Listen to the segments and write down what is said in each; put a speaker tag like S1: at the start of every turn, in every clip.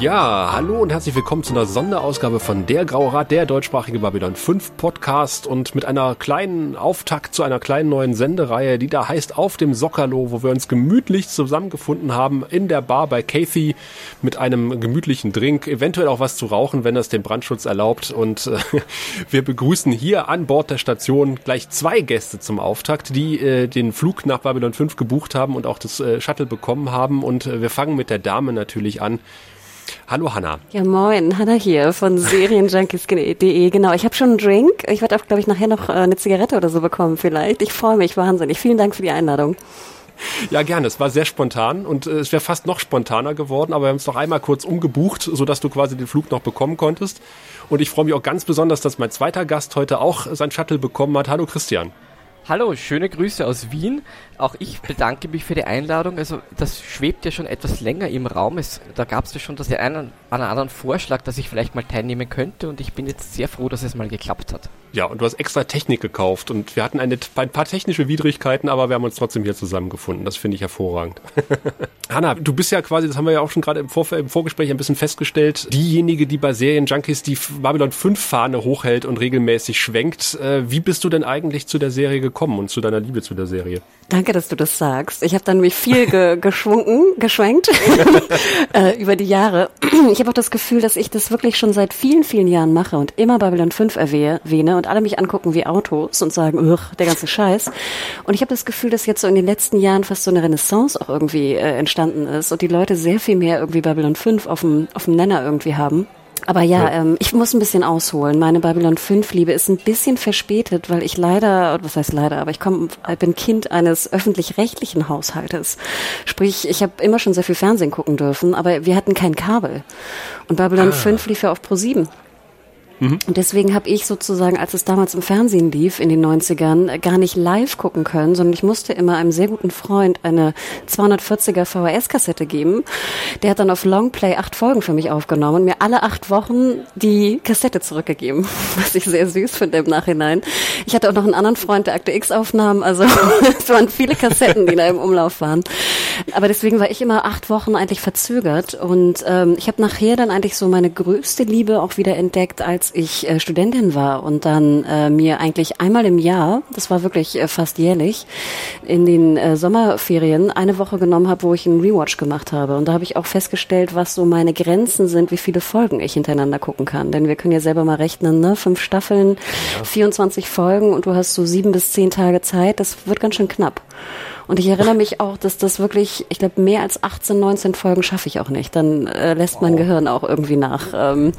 S1: Ja, hallo und herzlich willkommen zu einer Sonderausgabe von Der Graue Rat, der deutschsprachige Babylon 5 Podcast. Und mit einer kleinen Auftakt zu einer kleinen neuen Sendereihe, die da heißt Auf dem Sockerlo, wo wir uns gemütlich zusammengefunden haben in der Bar bei Kathy mit einem gemütlichen Drink, eventuell auch was zu rauchen, wenn das den Brandschutz erlaubt. Und äh, wir begrüßen hier an Bord der Station gleich zwei Gäste zum Auftakt, die äh, den Flug nach Babylon 5 gebucht haben und auch das äh, Shuttle bekommen haben. Und äh, wir fangen mit der Dame natürlich an. Hallo Hanna.
S2: Ja, moin, Hanna hier von Serienjunkies.de. Genau, ich habe schon einen Drink. Ich werde auch, glaube ich, nachher noch äh, eine Zigarette oder so bekommen vielleicht. Ich freue mich wahnsinnig. Vielen Dank für die Einladung.
S1: Ja, gerne. Es war sehr spontan und äh, es wäre fast noch spontaner geworden, aber wir haben es noch einmal kurz umgebucht, sodass du quasi den Flug noch bekommen konntest. Und ich freue mich auch ganz besonders, dass mein zweiter Gast heute auch sein Shuttle bekommen hat. Hallo Christian.
S3: Hallo, schöne Grüße aus Wien. Auch ich bedanke mich für die Einladung. Also das schwebt ja schon etwas länger im Raum. Es, da gab es ja schon das einen, einen anderen Vorschlag, dass ich vielleicht mal teilnehmen könnte und ich bin jetzt sehr froh, dass es mal geklappt hat.
S1: Ja, und du hast extra Technik gekauft und wir hatten eine, ein paar technische Widrigkeiten, aber wir haben uns trotzdem hier zusammengefunden. Das finde ich hervorragend. Hanna, du bist ja quasi, das haben wir ja auch schon gerade im, Vor im Vorgespräch ein bisschen festgestellt, diejenige, die bei Serienjunkies die Babylon 5 Fahne hochhält und regelmäßig schwenkt. Äh, wie bist du denn eigentlich zu der Serie gekommen und zu deiner Liebe zu der Serie?
S2: Danke, dass du das sagst. Ich habe dann mich viel ge geschwungen, geschwenkt äh, über die Jahre. Ich habe auch das Gefühl, dass ich das wirklich schon seit vielen, vielen Jahren mache und immer Babylon 5 erwähne und alle mich angucken wie Autos und sagen, der ganze Scheiß. Und ich habe das Gefühl, dass jetzt so in den letzten Jahren fast so eine Renaissance auch irgendwie äh, entstanden ist und die Leute sehr viel mehr irgendwie Babylon 5 auf dem, auf dem Nenner irgendwie haben. Aber ja, ja. Ähm, ich muss ein bisschen ausholen. Meine Babylon 5 Liebe ist ein bisschen verspätet, weil ich leider, was heißt leider, aber ich komm, ich bin Kind eines öffentlich-rechtlichen Haushaltes. Sprich, ich habe immer schon sehr viel Fernsehen gucken dürfen, aber wir hatten kein Kabel. Und Babylon ah. 5 lief ja auf Pro 7. Und deswegen habe ich sozusagen, als es damals im Fernsehen lief, in den 90ern, gar nicht live gucken können, sondern ich musste immer einem sehr guten Freund eine 240er VHS-Kassette geben. Der hat dann auf Longplay acht Folgen für mich aufgenommen und mir alle acht Wochen die Kassette zurückgegeben, was ich sehr süß finde im Nachhinein. Ich hatte auch noch einen anderen Freund, der Akte X aufnahm, also es waren viele Kassetten, die da im Umlauf waren. Aber deswegen war ich immer acht Wochen eigentlich verzögert und ähm, ich habe nachher dann eigentlich so meine größte Liebe auch wieder entdeckt, als ich äh, Studentin war und dann äh, mir eigentlich einmal im Jahr, das war wirklich äh, fast jährlich, in den äh, Sommerferien eine Woche genommen habe, wo ich einen Rewatch gemacht habe. Und da habe ich auch festgestellt, was so meine Grenzen sind, wie viele Folgen ich hintereinander gucken kann. Denn wir können ja selber mal rechnen, ne? Fünf Staffeln, ja. 24 Folgen und du hast so sieben bis zehn Tage Zeit. Das wird ganz schön knapp. Und ich erinnere mich auch, dass das wirklich, ich glaube, mehr als 18, 19 Folgen schaffe ich auch nicht. Dann äh, lässt mein Gehirn auch irgendwie nach. Ähm,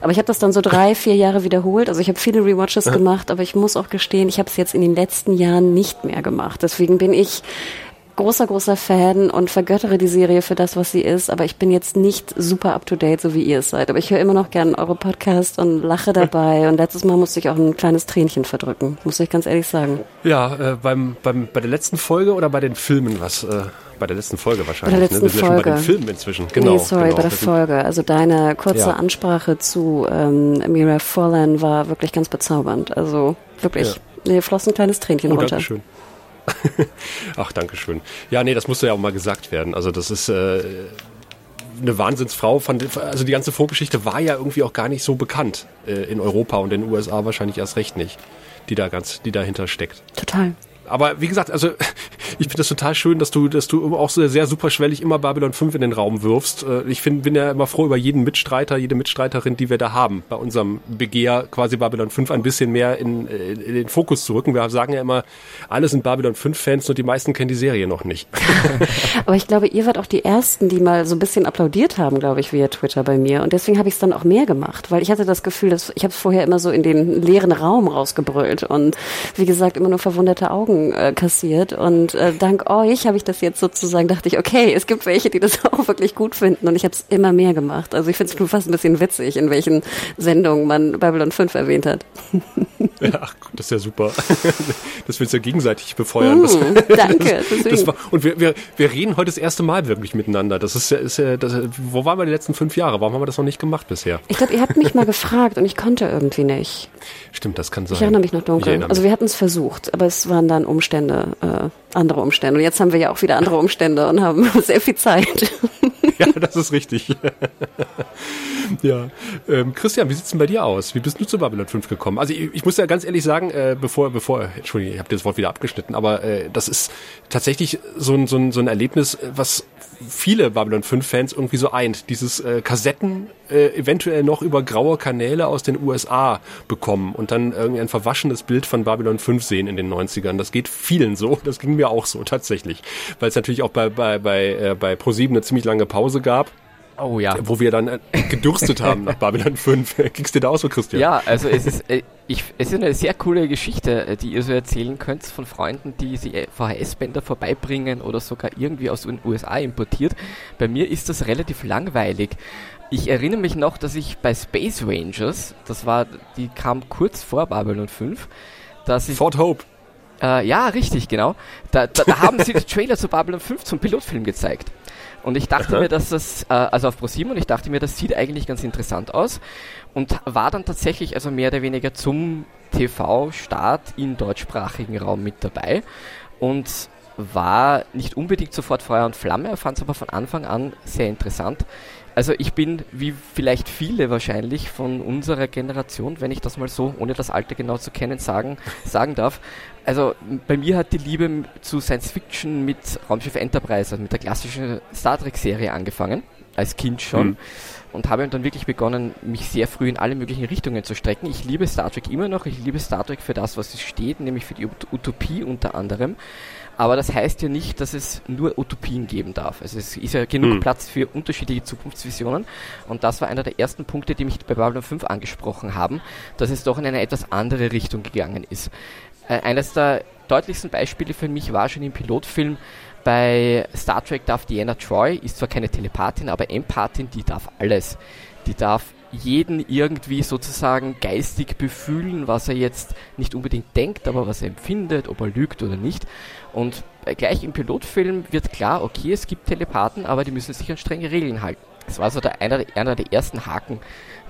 S2: aber ich habe das dann so drei, vier Jahre wiederholt. Also ich habe viele Rewatches gemacht, aber ich muss auch gestehen, ich habe es jetzt in den letzten Jahren nicht mehr gemacht. Deswegen bin ich großer, großer Fan und vergöttere die Serie für das, was sie ist, aber ich bin jetzt nicht super up to date, so wie ihr es seid. Aber ich höre immer noch gern eure Podcast und lache dabei und letztes Mal musste ich auch ein kleines Tränchen verdrücken, muss ich ganz ehrlich sagen.
S1: Ja, äh, beim, beim, bei der letzten Folge oder bei den Filmen, was, äh, bei der letzten Folge wahrscheinlich.
S2: Bei der letzten
S1: ne?
S2: Wir sind Folge. Ja
S1: bei den Filmen inzwischen. Genau. Nee,
S2: sorry,
S1: genau.
S2: bei der Folge. Also deine kurze ja. Ansprache zu ähm, Mira Furlan war wirklich ganz bezaubernd. Also wirklich, ja. mir floss ein kleines Tränchen
S1: oh,
S2: runter.
S1: Dankeschön. Ach, danke schön. Ja, nee, das musste ja auch mal gesagt werden. Also das ist äh, eine Wahnsinnsfrau. Von, also die ganze Vorgeschichte war ja irgendwie auch gar nicht so bekannt äh, in Europa und in den USA wahrscheinlich erst recht nicht, die da ganz, die dahinter steckt.
S2: Total
S1: aber wie gesagt, also ich finde das total schön, dass du, dass du auch so sehr superschwellig immer Babylon 5 in den Raum wirfst. Äh, ich find, bin ja immer froh über jeden Mitstreiter, jede Mitstreiterin, die wir da haben, bei unserem Begehr quasi Babylon 5 ein bisschen mehr in, in den Fokus zu rücken. Wir sagen ja immer, alle sind Babylon 5 Fans und die meisten kennen die Serie noch nicht.
S2: Aber ich glaube, ihr wart auch die Ersten, die mal so ein bisschen applaudiert haben, glaube ich, via Twitter bei mir. Und deswegen habe ich es dann auch mehr gemacht, weil ich hatte das Gefühl, dass ich habe es vorher immer so in den leeren Raum rausgebrüllt und wie gesagt, immer nur verwunderte Augen Augen äh, kassiert. Und äh, dank euch habe ich das jetzt sozusagen, dachte ich, okay, es gibt welche, die das auch wirklich gut finden. Und ich habe es immer mehr gemacht. Also ich finde es fast ein bisschen witzig, in welchen Sendungen man Babylon 5 erwähnt hat.
S1: Ja, ach, das ist ja super. Das willst du ja gegenseitig befeuern.
S2: Mm, danke.
S1: Das, das war, und wir, wir, wir reden heute das erste Mal wirklich miteinander. Das ist ja, ist ja das, wo waren wir die letzten fünf Jahre? Warum haben wir das noch nicht gemacht bisher?
S2: Ich glaube, ihr habt mich mal gefragt und ich konnte irgendwie nicht.
S1: Stimmt, das kann sein.
S2: Ich erinnere mich noch dunkel. Also wir hatten es versucht, aber es waren dann Umstände, äh, andere Umstände. Und jetzt haben wir ja auch wieder andere Umstände und haben sehr viel Zeit.
S1: ja, das ist richtig. ja. Ähm, Christian, wie sieht's denn bei dir aus? Wie bist du zu Babylon 5 gekommen? Also ich, ich muss ja ganz ehrlich sagen, äh, bevor, bevor, Entschuldigung, ich habe das Wort wieder abgeschnitten, aber äh, das ist tatsächlich so ein, so, ein, so ein Erlebnis, was viele Babylon 5 Fans irgendwie so eint. Dieses äh, Kassetten äh, eventuell noch über graue Kanäle aus den USA bekommen und dann irgendwie ein verwaschenes Bild von Babylon 5 sehen in den 90ern. Das geht vielen so, das ging mir auch so tatsächlich, weil es natürlich auch bei bei bei äh, bei ProSieben eine ziemlich lange Pause gab.
S3: Oh ja.
S1: Wo wir dann äh, gedürstet haben nach Babylon 5. Ging's dir da auch so, Christian?
S3: Ja, also es ist, äh, ich, es ist eine sehr coole Geschichte, äh, die ihr so erzählen könnt von Freunden, die sie VHS-Bänder vorbeibringen oder sogar irgendwie aus den USA importiert. Bei mir ist das relativ langweilig. Ich erinnere mich noch, dass ich bei Space Rangers, das war, die kam kurz vor Babylon 5, dass ich...
S1: Fort Hope.
S3: Äh, ja, richtig, genau. Da, da, da haben sie den Trailer zu Babylon 5 zum Pilotfilm gezeigt. Und ich dachte Aha. mir, dass das, äh, also auf ProSieben, und ich dachte mir, das sieht eigentlich ganz interessant aus. Und war dann tatsächlich also mehr oder weniger zum TV-Start im deutschsprachigen Raum mit dabei. Und war nicht unbedingt sofort Feuer und Flamme, fand es aber von Anfang an sehr interessant. Also ich bin, wie vielleicht viele wahrscheinlich von unserer Generation, wenn ich das mal so, ohne das Alter genau zu kennen, sagen, sagen darf. Also bei mir hat die Liebe zu Science Fiction mit Raumschiff Enterprise, also mit der klassischen Star Trek-Serie angefangen, als Kind schon. Mhm. Und habe dann wirklich begonnen, mich sehr früh in alle möglichen Richtungen zu strecken. Ich liebe Star Trek immer noch. Ich liebe Star Trek für das, was es steht, nämlich für die Utopie unter anderem. Aber das heißt ja nicht, dass es nur Utopien geben darf. Also es ist ja genug mhm. Platz für unterschiedliche Zukunftsvisionen. Und das war einer der ersten Punkte, die mich bei Babylon 5 angesprochen haben, dass es doch in eine etwas andere Richtung gegangen ist. Äh, eines der deutlichsten Beispiele für mich war schon im Pilotfilm bei Star Trek darf Diana Troy, ist zwar keine Telepathin, aber Empathin, die darf alles. Die darf jeden irgendwie sozusagen geistig befühlen, was er jetzt nicht unbedingt denkt, aber was er empfindet, ob er lügt oder nicht. Und gleich im Pilotfilm wird klar, okay, es gibt Telepathen, aber die müssen sich an strenge Regeln halten. Das war so der, einer, einer der ersten Haken,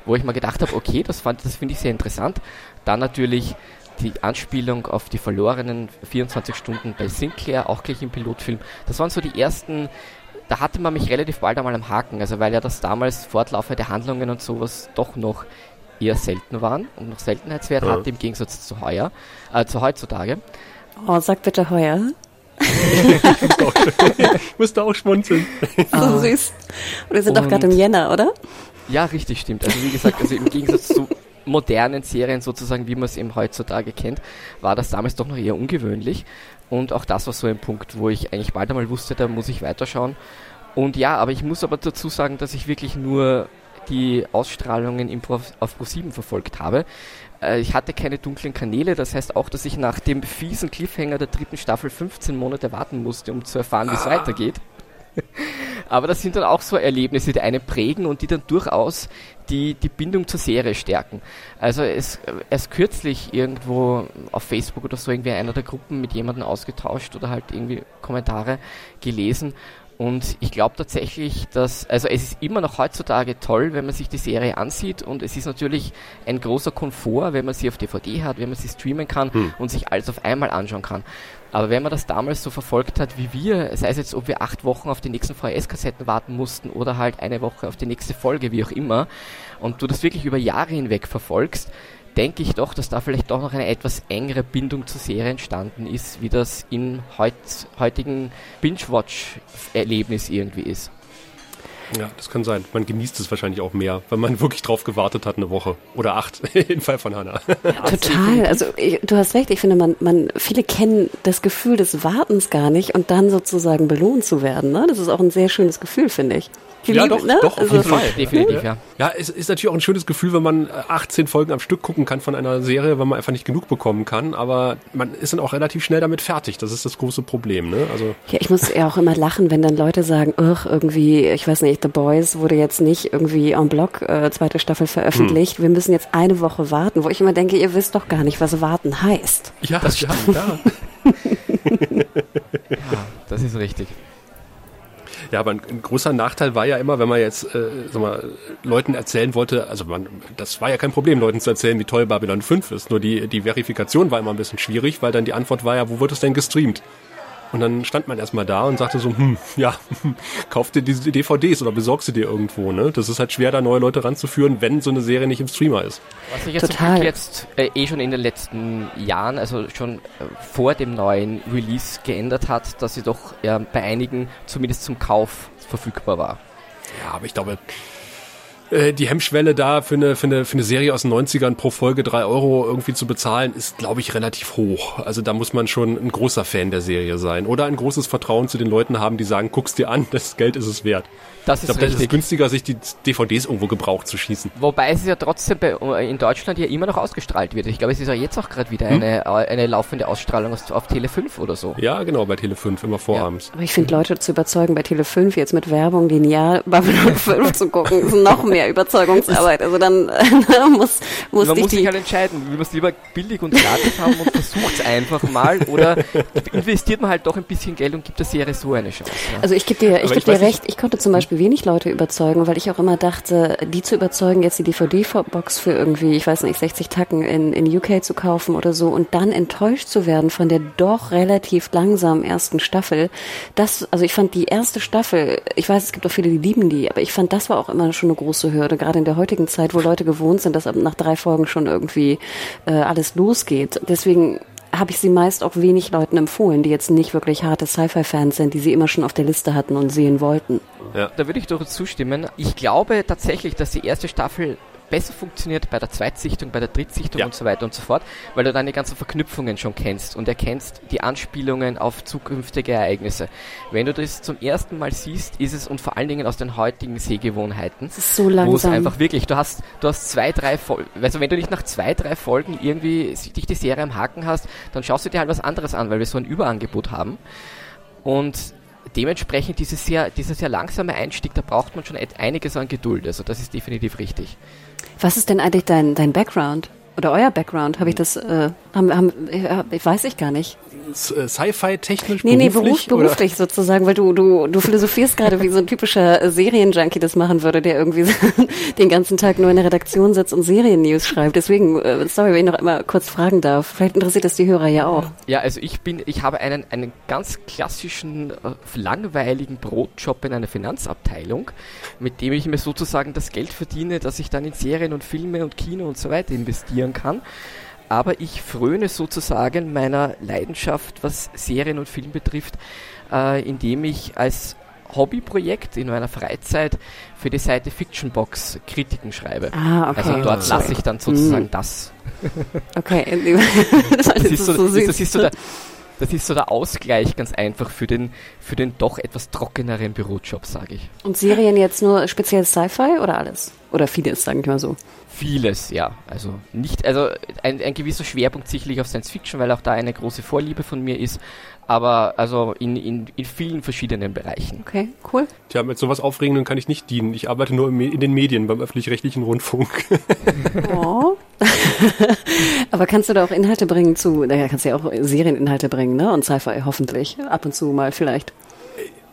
S3: wo ich mal gedacht habe, okay, das, das finde ich sehr interessant. Dann natürlich die Anspielung auf die verlorenen 24 Stunden bei Sinclair, auch gleich im Pilotfilm. Das waren so die ersten da hatte man mich relativ bald einmal am Haken, also weil ja das damals fortlaufende Handlungen und sowas doch noch eher selten waren und noch Seltenheitswert ja. hatte im Gegensatz zu heuer, äh, zu heutzutage.
S2: Oh, sag bitte heuer.
S1: ich musste auch schmunzeln.
S2: So oh. süß. Und wir sind doch gerade im Jänner, oder?
S3: Ja, richtig, stimmt. Also wie gesagt, also im Gegensatz zu modernen Serien sozusagen, wie man es eben heutzutage kennt, war das damals doch noch eher ungewöhnlich. Und auch das war so ein Punkt, wo ich eigentlich bald einmal wusste, da muss ich weiterschauen. Und ja, aber ich muss aber dazu sagen, dass ich wirklich nur die Ausstrahlungen im Pro, auf Pro7 verfolgt habe. Äh, ich hatte keine dunklen Kanäle, das heißt auch, dass ich nach dem fiesen Cliffhanger der dritten Staffel 15 Monate warten musste, um zu erfahren, wie es ah. weitergeht. Aber das sind dann auch so Erlebnisse, die einen prägen und die dann durchaus die, die Bindung zur Serie stärken. Also es erst kürzlich irgendwo auf Facebook oder so irgendwie einer der Gruppen mit jemandem ausgetauscht oder halt irgendwie Kommentare gelesen und ich glaube tatsächlich, dass, also es ist immer noch heutzutage toll, wenn man sich die Serie ansieht und es ist natürlich ein großer Komfort, wenn man sie auf DVD hat, wenn man sie streamen kann hm. und sich alles auf einmal anschauen kann. Aber wenn man das damals so verfolgt hat wie wir, sei es jetzt, ob wir acht Wochen auf die nächsten VHS-Kassetten warten mussten oder halt eine Woche auf die nächste Folge, wie auch immer, und du das wirklich über Jahre hinweg verfolgst, denke ich doch, dass da vielleicht doch noch eine etwas engere Bindung zur Serie entstanden ist, wie das im heut, heutigen Binge-Watch-Erlebnis irgendwie ist.
S1: Ja, das kann sein. Man genießt es wahrscheinlich auch mehr, wenn man wirklich drauf gewartet hat, eine Woche oder acht, im Fall von Hannah.
S2: Ja, total. Also ich, du hast recht. Ich finde, man, man, viele kennen das Gefühl des Wartens gar nicht und dann sozusagen belohnt zu werden. Ne? Das ist auch ein sehr schönes Gefühl, finde ich.
S1: Die ja, Liebe, doch, ne? doch, auf also, jeden Fall. Definitiv, ja. Ja, es ist natürlich auch ein schönes Gefühl, wenn man 18 äh, Folgen am Stück gucken kann von einer Serie, wenn man einfach nicht genug bekommen kann. Aber man ist dann auch relativ schnell damit fertig. Das ist das große Problem, ne? Also.
S2: Ja, ich muss ja auch immer lachen, wenn dann Leute sagen, ach, irgendwie, ich weiß nicht, The Boys wurde jetzt nicht irgendwie en bloc, äh, zweite Staffel veröffentlicht. Hm. Wir müssen jetzt eine Woche warten, wo ich immer denke, ihr wisst doch gar nicht, was warten heißt.
S1: Ja, das ja, ja.
S3: ja, das ist richtig.
S1: Ja, aber ein, großer Nachteil war ja immer, wenn man jetzt äh, sag mal, Leuten erzählen wollte, also man, das war ja kein Problem, Leuten zu erzählen, wie toll Babylon 5 ist. Nur die, die Verifikation war immer ein bisschen schwierig, weil dann die Antwort war ja, wo wird es denn gestreamt? Und dann stand man erstmal da und sagte so, hm, ja, kauf dir diese DVDs oder besorgst sie dir irgendwo, ne? Das ist halt schwer, da neue Leute ranzuführen, wenn so eine Serie nicht im Streamer ist.
S3: Was sich jetzt, Total. jetzt äh, eh schon in den letzten Jahren, also schon äh, vor dem neuen Release geändert hat, dass sie doch ja, bei einigen zumindest zum Kauf verfügbar war.
S1: Ja, aber ich glaube, äh, die Hemmschwelle da für eine, für, eine, für eine Serie aus den 90ern pro Folge drei Euro irgendwie zu bezahlen, ist, glaube ich, relativ hoch. Also da muss man schon ein großer Fan der Serie sein oder ein großes Vertrauen zu den Leuten haben, die sagen, guck's dir an, das Geld ist es wert.
S3: Das ist ich glaube, das ist
S1: günstiger, sich die DVDs irgendwo gebraucht zu schießen.
S3: Wobei es ja trotzdem bei, in Deutschland ja immer noch ausgestrahlt wird. Ich glaube, es ist ja jetzt auch gerade wieder hm? eine, eine laufende Ausstrahlung auf Tele 5 oder so.
S1: Ja, genau, bei Tele 5, immer vorabends.
S2: Ja. Aber ich finde, Leute zu überzeugen, bei Tele 5 jetzt mit Werbung linear Babylon 5 zu gucken, ist noch mehr Überzeugungsarbeit. Also dann äh, muss, muss
S3: Man muss sich halt entscheiden, will man es lieber billig und gratis haben und versucht es einfach mal oder investiert man halt doch ein bisschen Geld und gibt der Serie so eine Chance.
S2: Ja. Also ich gebe dir, ich geb dir recht, ich konnte zum Beispiel wenig Leute überzeugen, weil ich auch immer dachte, die zu überzeugen, jetzt die DVD-Box für irgendwie, ich weiß nicht, 60 Tacken in, in UK zu kaufen oder so und dann enttäuscht zu werden von der doch relativ langsamen ersten Staffel. Das, also ich fand die erste Staffel, ich weiß, es gibt auch viele, die lieben die, aber ich fand, das war auch immer schon eine große Hürde, gerade in der heutigen Zeit, wo Leute gewohnt sind, dass nach drei Folgen schon irgendwie äh, alles losgeht. Deswegen habe ich sie meist auch wenig Leuten empfohlen, die jetzt nicht wirklich harte Sci-Fi-Fans sind, die sie immer schon auf der Liste hatten und sehen wollten.
S3: Ja. Da würde ich durchaus zustimmen. Ich glaube tatsächlich, dass die erste Staffel besser funktioniert bei der Zweitsichtung, bei der Drittsichtung ja. und so weiter und so fort, weil du deine ganzen Verknüpfungen schon kennst und erkennst die Anspielungen auf zukünftige Ereignisse. Wenn du das zum ersten Mal siehst, ist es und vor allen Dingen aus den heutigen Sehgewohnheiten,
S2: so wo es
S3: einfach wirklich, du hast, du hast zwei, drei Folgen, also wenn du nicht nach zwei, drei Folgen irgendwie dich die Serie am Haken hast, dann schaust du dir halt was anderes an, weil wir so ein Überangebot haben. Und dementsprechend dieses sehr, dieser sehr langsame Einstieg, da braucht man schon einiges an Geduld. Also das ist definitiv richtig.
S2: Was ist denn eigentlich dein, dein Background? Oder euer Background? Habe ich das, äh, haben, haben, ich weiß ich gar nicht.
S1: Äh, Sci-Fi-technisch?
S2: Nee, nee, beruf, beruflich oder? sozusagen, weil du, du, du philosophierst gerade, wie so ein typischer Serienjunkie das machen würde, der irgendwie den ganzen Tag nur in der Redaktion sitzt und Serien-News schreibt. Deswegen, äh, sorry, wenn ich noch einmal kurz fragen darf. Vielleicht interessiert das die Hörer ja auch.
S3: Ja, also ich bin, ich habe einen, einen ganz klassischen, äh, langweiligen Brotjob in einer Finanzabteilung, mit dem ich mir sozusagen das Geld verdiene, das ich dann in Serien und Filme und Kino und so weiter investieren kann aber ich fröne sozusagen meiner Leidenschaft, was Serien und Film betrifft, äh, indem ich als Hobbyprojekt in meiner Freizeit für die Seite Fictionbox Kritiken schreibe.
S2: Ah, okay.
S3: Also dort lasse ich dann sozusagen mm. das.
S2: Okay.
S3: das, ist so, so das ist so der, das ist so der Ausgleich ganz einfach für den, für den doch etwas trockeneren Bürojob, sage ich.
S2: Und Serien jetzt nur speziell Sci-Fi oder alles? Oder vieles, sagen wir mal so.
S3: Vieles, ja. Also nicht, also ein, ein gewisser Schwerpunkt sicherlich auf Science Fiction, weil auch da eine große Vorliebe von mir ist, aber also in, in, in vielen verschiedenen Bereichen.
S2: Okay, cool.
S1: Tja, mit sowas Aufregendem kann ich nicht dienen. Ich arbeite nur in den Medien, beim öffentlich-rechtlichen Rundfunk.
S2: Oh. aber kannst du da auch Inhalte bringen zu, naja, kannst du ja auch Serieninhalte bringen, ne? Und Sci-Fi hoffentlich. Ab und zu mal vielleicht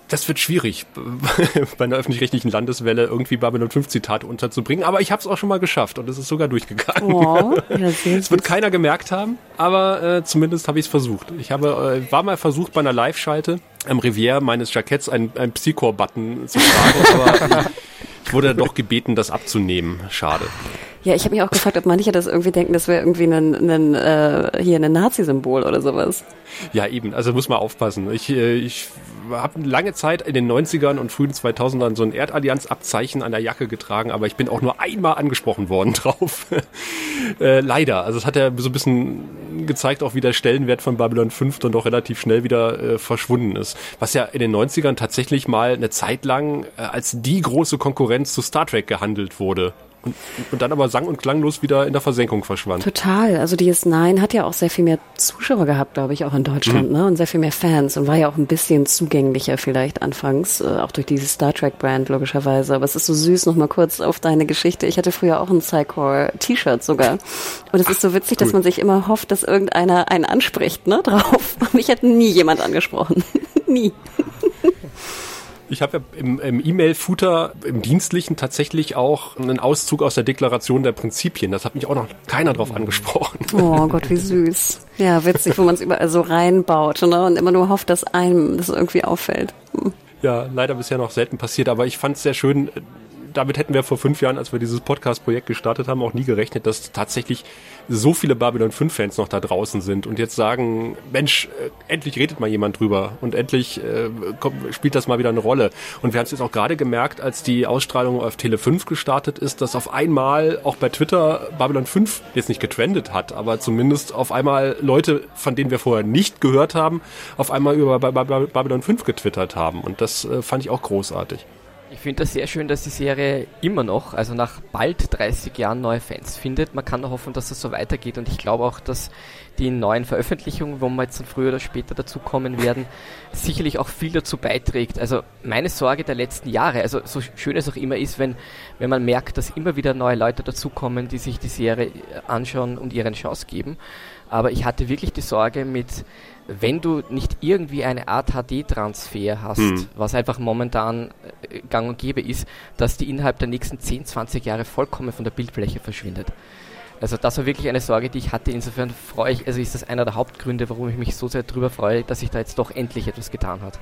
S1: das wird schwierig, bei einer öffentlich-rechtlichen Landeswelle irgendwie Babylon 5 Zitate unterzubringen, aber ich habe es auch schon mal geschafft und es ist sogar durchgegangen. Oh, es wird keiner gemerkt haben, aber äh, zumindest habe ich es versucht. Ich habe, äh, war mal versucht bei einer Live-Schalte am Revier meines Jacketts ein, ein Psychor-Button zu tragen, aber ich wurde doch gebeten, das abzunehmen. Schade.
S2: Ja, ich habe mich auch gefragt, ob manche das irgendwie denken, das wäre irgendwie ein, ein, äh, hier ein Nazi-Symbol oder sowas.
S1: Ja, eben. Also muss man aufpassen. Ich, äh, ich habe lange Zeit in den 90ern und frühen 2000ern so ein Erdallianz-Abzeichen an der Jacke getragen, aber ich bin auch nur einmal angesprochen worden drauf. äh, leider. Also es hat ja so ein bisschen gezeigt, auch wie der Stellenwert von Babylon 5 dann doch relativ schnell wieder äh, verschwunden ist. Was ja in den 90ern tatsächlich mal eine Zeit lang äh, als die große Konkurrenz zu Star Trek gehandelt wurde. Und, und, dann aber sang- und klanglos wieder in der Versenkung verschwand.
S2: Total. Also DS9 hat ja auch sehr viel mehr Zuschauer gehabt, glaube ich, auch in Deutschland, mhm. ne? Und sehr viel mehr Fans und war ja auch ein bisschen zugänglicher vielleicht anfangs, äh, auch durch dieses Star Trek-Brand logischerweise. Aber es ist so süß, nochmal kurz auf deine Geschichte. Ich hatte früher auch ein Psychor-T-Shirt sogar. Und es ist so witzig, cool. dass man sich immer hofft, dass irgendeiner einen anspricht, ne, drauf. Mich hat nie jemand angesprochen. nie.
S1: Ich habe ja im, im E-Mail-Footer, im Dienstlichen tatsächlich auch einen Auszug aus der Deklaration der Prinzipien. Das hat mich auch noch keiner drauf angesprochen.
S2: Oh Gott, wie süß. Ja, witzig, wo man es überall so reinbaut ne? und immer nur hofft, dass einem das irgendwie auffällt. Hm.
S1: Ja, leider bisher noch selten passiert, aber ich fand es sehr schön, damit hätten wir vor fünf Jahren, als wir dieses Podcast-Projekt gestartet haben, auch nie gerechnet, dass tatsächlich so viele Babylon 5-Fans noch da draußen sind und jetzt sagen, Mensch, äh, endlich redet mal jemand drüber und endlich äh, kommt, spielt das mal wieder eine Rolle. Und wir haben es jetzt auch gerade gemerkt, als die Ausstrahlung auf Tele 5 gestartet ist, dass auf einmal auch bei Twitter Babylon 5 jetzt nicht getrendet hat, aber zumindest auf einmal Leute, von denen wir vorher nicht gehört haben, auf einmal über Babylon 5 getwittert haben. Und das äh, fand ich auch großartig.
S3: Ich finde das sehr schön, dass die Serie immer noch, also nach bald 30 Jahren neue Fans findet. Man kann nur hoffen, dass es so weitergeht und ich glaube auch, dass die neuen Veröffentlichungen, wo wir jetzt dann früher oder später dazukommen werden, sicherlich auch viel dazu beiträgt. Also meine Sorge der letzten Jahre, also so schön es auch immer ist, wenn, wenn man merkt, dass immer wieder neue Leute dazukommen, die sich die Serie anschauen und ihren Chance geben. Aber ich hatte wirklich die Sorge mit wenn du nicht irgendwie eine Art HD-Transfer hast, hm. was einfach momentan äh, gang und gäbe ist, dass die innerhalb der nächsten 10, 20 Jahre vollkommen von der Bildfläche verschwindet. Also das war wirklich eine Sorge, die ich hatte. Insofern freue ich, also ist das einer der Hauptgründe, warum ich mich so sehr darüber freue, dass sich da jetzt doch endlich etwas getan hat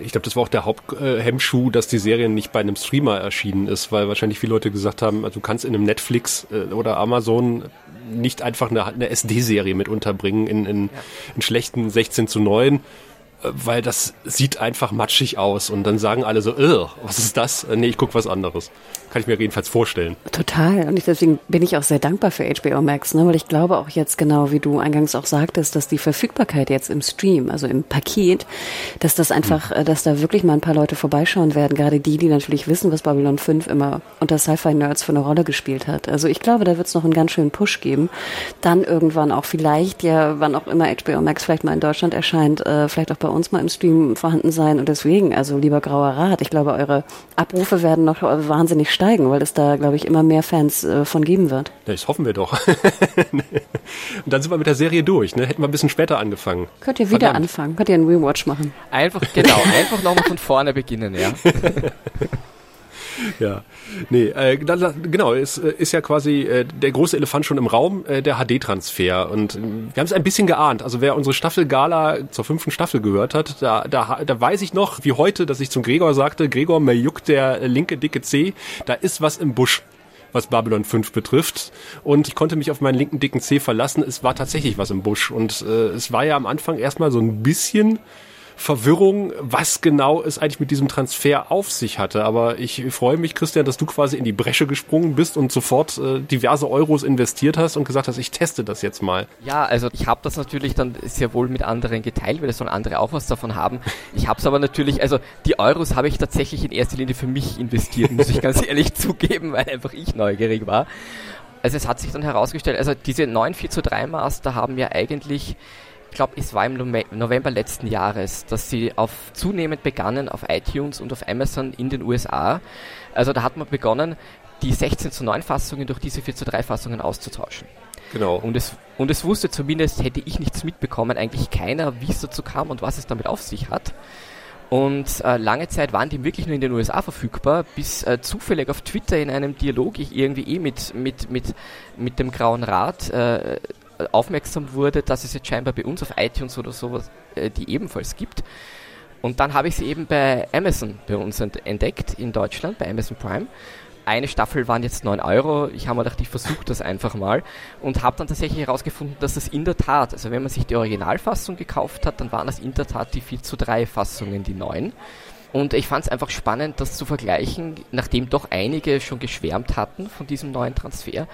S1: ich glaube, das war auch der Haupthemmschuh, dass die Serie nicht bei einem Streamer erschienen ist, weil wahrscheinlich viele Leute gesagt haben, also du kannst in einem Netflix äh, oder Amazon nicht einfach eine, eine SD-Serie mit unterbringen in, in, ja. in schlechten 16 zu 9 weil das sieht einfach matschig aus und dann sagen alle so, was ist das? Nee, ich gucke was anderes. Kann ich mir jedenfalls vorstellen.
S2: Total. Und deswegen bin ich auch sehr dankbar für HBO Max, ne? weil ich glaube auch jetzt genau, wie du eingangs auch sagtest, dass die Verfügbarkeit jetzt im Stream, also im Paket, dass das einfach, mhm. dass da wirklich mal ein paar Leute vorbeischauen werden, gerade die, die natürlich wissen, was Babylon 5 immer unter Sci-Fi-Nerds für eine Rolle gespielt hat. Also ich glaube, da wird es noch einen ganz schönen Push geben. Dann irgendwann auch vielleicht, ja, wann auch immer HBO Max vielleicht mal in Deutschland erscheint, äh, vielleicht auch bei uns mal im Stream vorhanden sein. Und deswegen, also lieber Grauer Rat, ich glaube, eure Abrufe werden noch wahnsinnig steigen, weil es da, glaube ich, immer mehr Fans äh, von geben wird.
S1: Das hoffen wir doch. Und dann sind wir mit der Serie durch. Ne? Hätten wir ein bisschen später angefangen.
S2: Könnt ihr wieder Verdammt. anfangen. Könnt ihr einen Rewatch machen.
S3: Einfach, genau. einfach nochmal von vorne beginnen, ja.
S1: ja, nee, äh, genau, es ist, ist ja quasi äh, der große Elefant schon im Raum, äh, der HD-Transfer. Und äh, wir haben es ein bisschen geahnt. Also wer unsere Staffel Gala zur fünften Staffel gehört hat, da, da, da weiß ich noch, wie heute, dass ich zum Gregor sagte, Gregor, mir juckt der linke dicke C, da ist was im Busch was Babylon 5 betrifft. Und ich konnte mich auf meinen linken dicken C verlassen. Es war tatsächlich was im Busch. Und äh, es war ja am Anfang erstmal so ein bisschen Verwirrung, was genau es eigentlich mit diesem Transfer auf sich hatte. Aber ich freue mich, Christian, dass du quasi in die Bresche gesprungen bist und sofort äh, diverse Euros investiert hast und gesagt hast, ich teste das jetzt mal.
S3: Ja, also ich habe das natürlich dann sehr wohl mit anderen geteilt, weil es sollen andere auch was davon haben. Ich habe es aber natürlich, also die Euros habe ich tatsächlich in erster Linie für mich investiert, muss ich ganz ehrlich zugeben, weil einfach ich neugierig war. Also es hat sich dann herausgestellt, also diese 9 4 zu 3 Master haben ja eigentlich ich glaube, es war im November letzten Jahres, dass sie auf zunehmend begannen auf iTunes und auf Amazon in den USA. Also da hat man begonnen, die 16 zu 9 Fassungen durch diese 4 zu 3 Fassungen auszutauschen. Genau. Und es, und es wusste zumindest, hätte ich nichts mitbekommen, eigentlich keiner, wie es dazu kam und was es damit auf sich hat. Und äh, lange Zeit waren die wirklich nur in den USA verfügbar, bis äh, zufällig auf Twitter in einem Dialog ich irgendwie eh mit, mit, mit, mit dem Grauen Rat äh, aufmerksam wurde, dass es jetzt scheinbar bei uns auf iTunes oder sowas äh, die ebenfalls gibt. Und dann habe ich sie eben bei Amazon bei uns entdeckt in Deutschland, bei Amazon Prime. Eine Staffel waren jetzt 9 Euro. Ich habe mir gedacht, ich versuche das einfach mal und habe dann tatsächlich herausgefunden, dass das in der Tat, also wenn man sich die Originalfassung gekauft hat, dann waren das in der Tat die 4 zu 3 Fassungen, die neuen. Und ich fand es einfach spannend, das zu vergleichen, nachdem doch einige schon geschwärmt hatten von diesem neuen Transfer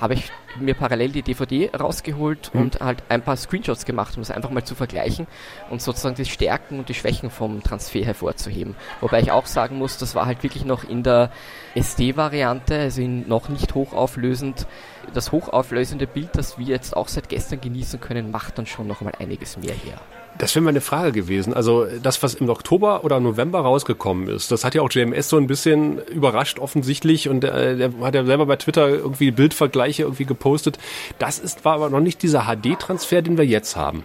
S3: habe ich mir parallel die DVD rausgeholt mhm. und halt ein paar Screenshots gemacht, um es einfach mal zu vergleichen und sozusagen die Stärken und die Schwächen vom Transfer hervorzuheben. Wobei ich auch sagen muss, das war halt wirklich noch in der SD-Variante, also in noch nicht hochauflösend. Das hochauflösende Bild, das wir jetzt auch seit gestern genießen können, macht dann schon noch mal einiges mehr her.
S1: Das wäre meine Frage gewesen. Also das, was im Oktober oder November rausgekommen ist, das hat ja auch JMS so ein bisschen überrascht offensichtlich und äh, der hat ja selber bei Twitter irgendwie Bildvergleiche irgendwie gepostet. Das ist war aber noch nicht dieser HD-Transfer, den wir jetzt haben.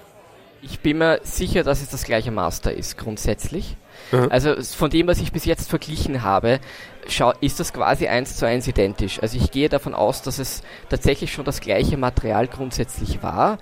S3: Ich bin mir sicher, dass es das gleiche Master ist grundsätzlich. Mhm. Also von dem, was ich bis jetzt verglichen habe, schau, ist das quasi eins zu eins identisch. Also ich gehe davon aus, dass es tatsächlich schon das gleiche Material grundsätzlich war.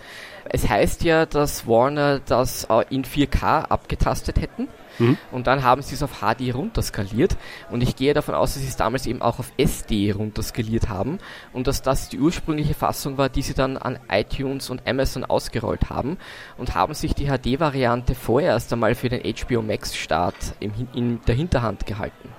S3: Es heißt ja, dass Warner das äh, in 4K abgetastet hätten. Mhm. Und dann haben sie es auf HD runterskaliert. Und ich gehe davon aus, dass sie es damals eben auch auf SD runterskaliert haben. Und dass das die ursprüngliche Fassung war, die sie dann an iTunes und Amazon ausgerollt haben. Und haben sich die HD-Variante vorerst einmal für den HBO Max-Start in der Hinterhand gehalten.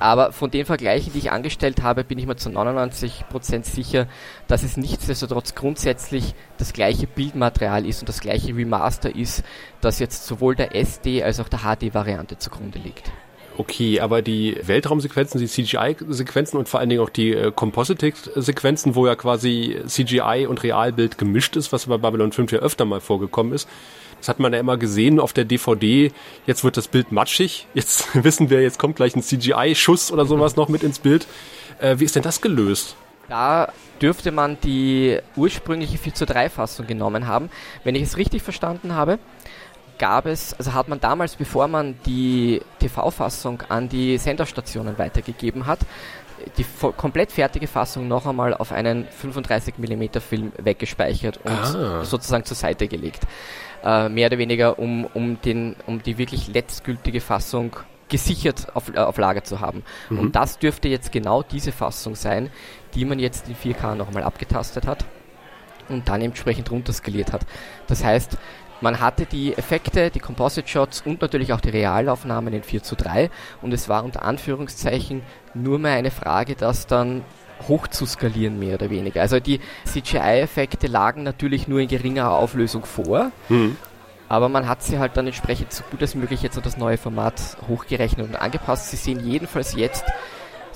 S3: Aber von den Vergleichen, die ich angestellt habe, bin ich mir zu 99% sicher, dass es nichtsdestotrotz grundsätzlich das gleiche Bildmaterial ist und das gleiche Remaster ist, das jetzt sowohl der SD als auch der HD-Variante zugrunde liegt.
S1: Okay, aber die Weltraumsequenzen, die CGI-Sequenzen und vor allen Dingen auch die äh, Compositing-Sequenzen, wo ja quasi CGI und Realbild gemischt ist, was bei Babylon 5 ja öfter mal vorgekommen ist, das hat man ja immer gesehen auf der DVD. Jetzt wird das Bild matschig. Jetzt wissen wir, jetzt kommt gleich ein CGI-Schuss oder sowas noch mit ins Bild. Äh, wie ist denn das gelöst?
S3: Da dürfte man die ursprüngliche 4 zu 3 Fassung genommen haben. Wenn ich es richtig verstanden habe, gab es, also hat man damals, bevor man die TV-Fassung an die Senderstationen weitergegeben hat, die komplett fertige Fassung noch einmal auf einen 35 mm Film weggespeichert und ah. sozusagen zur Seite gelegt äh, mehr oder weniger, um, um, den, um die wirklich letztgültige Fassung gesichert auf, äh, auf Lager zu haben. Mhm. Und das dürfte jetzt genau diese Fassung sein, die man jetzt in 4K nochmal abgetastet hat und dann entsprechend runterskaliert hat. Das heißt, man hatte die Effekte, die Composite Shots und natürlich auch die Realaufnahmen in 4 zu 3 und es war unter Anführungszeichen nur mehr eine Frage, dass dann hoch zu skalieren, mehr oder weniger. Also die CGI-Effekte lagen natürlich nur in geringerer Auflösung vor, mhm. aber man hat sie halt dann entsprechend so gut als möglich jetzt auf das neue Format hochgerechnet und angepasst. Sie sehen jedenfalls jetzt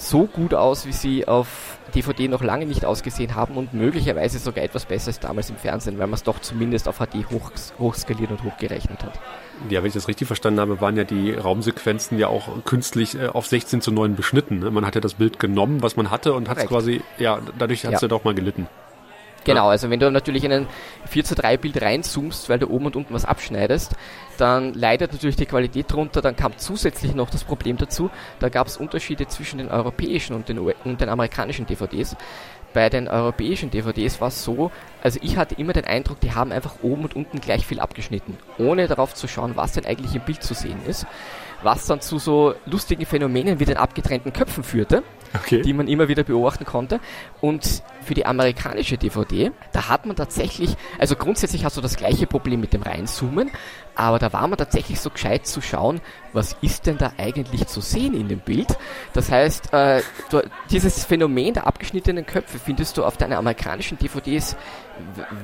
S3: so gut aus, wie sie auf DVD noch lange nicht ausgesehen haben und möglicherweise sogar etwas besser als damals im Fernsehen, weil man es doch zumindest auf HD hoch, hochskaliert und hochgerechnet hat.
S1: Ja, wenn ich das richtig verstanden habe, waren ja die Raumsequenzen ja auch künstlich äh, auf 16 zu 9 beschnitten. Ne? Man hat ja das Bild genommen, was man hatte und hat es quasi, ja, dadurch hat es ja. ja doch mal gelitten.
S3: Genau, also wenn du natürlich in ein 4 zu 3 Bild reinzoomst, weil du oben und unten was abschneidest, dann leidet natürlich die Qualität drunter. Dann kam zusätzlich noch das Problem dazu, da gab es Unterschiede zwischen den europäischen und den, und den amerikanischen DVDs. Bei den europäischen DVDs war es so, also ich hatte immer den Eindruck, die haben einfach oben und unten gleich viel abgeschnitten, ohne darauf zu schauen, was denn eigentlich im Bild zu sehen ist was dann zu so lustigen Phänomenen wie den abgetrennten Köpfen führte, okay. die man immer wieder beobachten konnte. Und für die amerikanische DVD, da hat man tatsächlich, also grundsätzlich hast du das gleiche Problem mit dem Reinzoomen, aber da war man tatsächlich so gescheit zu schauen, was ist denn da eigentlich zu sehen in dem Bild. Das heißt, äh, du, dieses Phänomen der abgeschnittenen Köpfe findest du auf deinen amerikanischen DVDs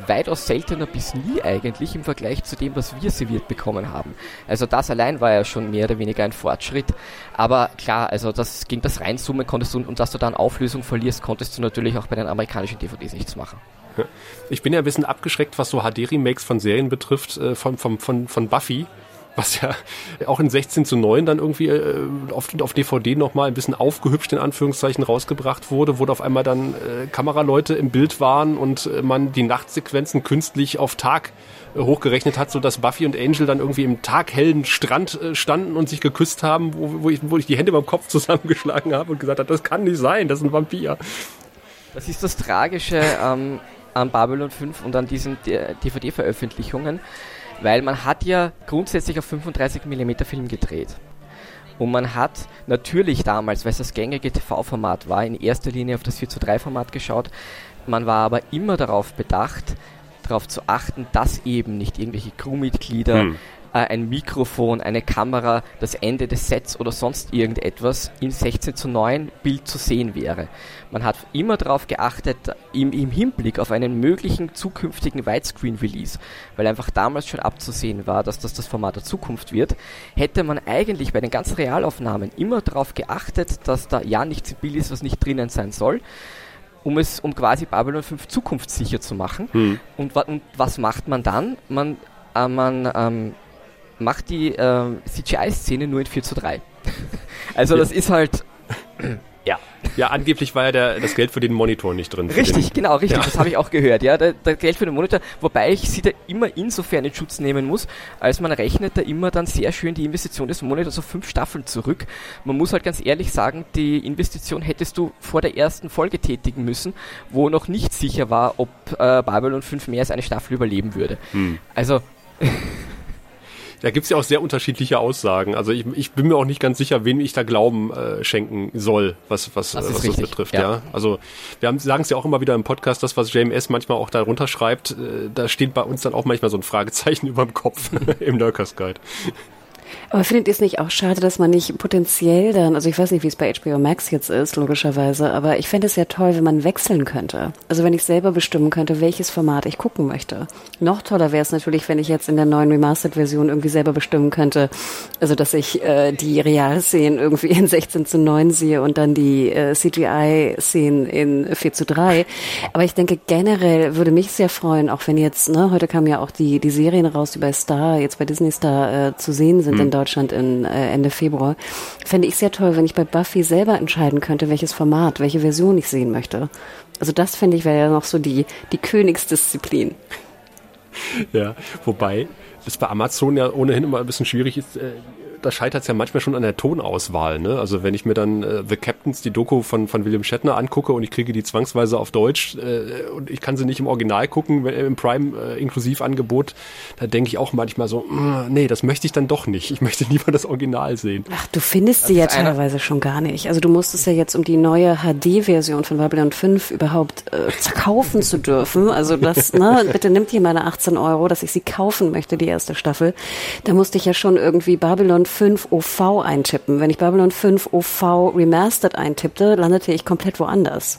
S3: weitaus seltener bis nie eigentlich im Vergleich zu dem, was wir serviert bekommen haben. Also das allein war ja schon mehr oder weniger ein Fortschritt. Aber klar, also das gegen das Reinzoomen konntest du und dass du dann Auflösung verlierst, konntest du natürlich auch bei den amerikanischen DVDs nichts machen.
S1: Ich bin ja ein bisschen abgeschreckt, was so HD-Remakes von Serien betrifft, äh, von, von, von, von Buffy was ja auch in 16 zu 9 dann irgendwie äh, auf, auf DVD nochmal ein bisschen aufgehübscht in Anführungszeichen rausgebracht wurde, wo auf einmal dann äh, Kameraleute im Bild waren und äh, man die Nachtsequenzen künstlich auf Tag äh, hochgerechnet hat, so dass Buffy und Angel dann irgendwie im taghellen Strand äh, standen und sich geküsst haben, wo, wo, ich, wo ich die Hände beim Kopf zusammengeschlagen habe und gesagt habe, das kann nicht sein, das ist ein Vampir.
S3: Das ist das Tragische ähm, an Babylon 5 und an diesen DVD-Veröffentlichungen weil man hat ja grundsätzlich auf 35 mm Film gedreht. Und man hat natürlich damals, weil es das gängige TV-Format war, in erster Linie auf das 4 zu 3 Format geschaut. Man war aber immer darauf bedacht, darauf zu achten, dass eben nicht irgendwelche Crewmitglieder hm ein Mikrofon, eine Kamera, das Ende des Sets oder sonst irgendetwas in 16 zu 9 Bild zu sehen wäre. Man hat immer darauf geachtet, im, im Hinblick auf einen möglichen zukünftigen Widescreen-Release, weil einfach damals schon abzusehen war, dass das das Format der Zukunft wird, hätte man eigentlich bei den ganzen Realaufnahmen immer darauf geachtet, dass da ja nichts im Bild ist, was nicht drinnen sein soll um es, um quasi Babylon 5 zukunftssicher zu machen. Hm. Und, und, was macht man dann? Man, äh, man ähm, macht die äh, CGI-Szene nur in 4 zu 3. also ja. das ist halt...
S1: ja. Ja, angeblich war ja der, das Geld für den Monitor nicht drin.
S3: Richtig, genau, richtig. Ja. Das habe ich auch gehört. Ja, der, der, Geld für den Monitor, wobei ich sie da immer insofern in Schutz nehmen muss, als man rechnet da immer dann sehr schön die Investition des Monitors auf fünf Staffeln zurück. Man muss halt ganz ehrlich sagen, die Investition hättest du vor der ersten Folge tätigen müssen, wo noch nicht sicher war, ob äh, Babylon 5 mehr als eine Staffel überleben würde. Hm. Also
S1: da gibt's ja auch sehr unterschiedliche Aussagen. Also ich, ich bin mir auch nicht ganz sicher, wem ich da Glauben äh, schenken soll, was, was, das, was das betrifft. Ja. ja. Also wir sagen es ja auch immer wieder im Podcast, das, was JMS manchmal auch darunter schreibt, äh, da steht bei uns dann auch manchmal so ein Fragezeichen über dem Kopf im Lurkers Guide.
S2: Aber findet ihr es nicht auch schade, dass man nicht potenziell dann, also ich weiß nicht, wie es bei HBO Max jetzt ist, logischerweise, aber ich fände es ja toll, wenn man wechseln könnte. Also wenn ich selber bestimmen könnte, welches Format ich gucken möchte. Noch toller wäre es natürlich, wenn ich jetzt in der neuen Remastered-Version irgendwie selber bestimmen könnte, also dass ich äh, die Realszenen irgendwie in 16 zu 9 sehe und dann die äh, CGI-Szenen in 4 zu 3. Aber ich denke, generell würde mich sehr freuen, auch wenn jetzt, ne, heute kamen ja auch die, die Serien raus, die bei Star, jetzt bei Disney Star äh, zu sehen sind mhm. in Deutschland in äh, Ende Februar. Fände ich sehr toll, wenn ich bei Buffy selber entscheiden könnte, welches Format, welche Version ich sehen möchte. Also das finde ich wäre ja noch so die, die Königsdisziplin.
S1: Ja, wobei es bei Amazon ja ohnehin immer ein bisschen schwierig ist, äh, da scheitert es ja manchmal schon an der Tonauswahl. Ne? Also wenn ich mir dann äh, The Captains, die Doku von, von William Shatner angucke und ich kriege die zwangsweise auf Deutsch äh, und ich kann sie nicht im Original gucken, im Prime äh, da denke ich auch manchmal so, mm, nee, das möchte ich dann doch nicht. Ich möchte lieber das Original sehen.
S2: Ach, du findest sie ja teilweise schon gar nicht. Also du musstest ja jetzt, um die neue HD-Version von Babylon 5 überhaupt äh, kaufen zu dürfen, also das, ne, bitte nimmt ihr meine 18 Euro, dass ich sie kaufen möchte, die erste Staffel. Da musste ich ja schon irgendwie Babylon 5 OV eintippen. Wenn ich Babylon 5 OV Remastered eintippte, landete ich komplett woanders.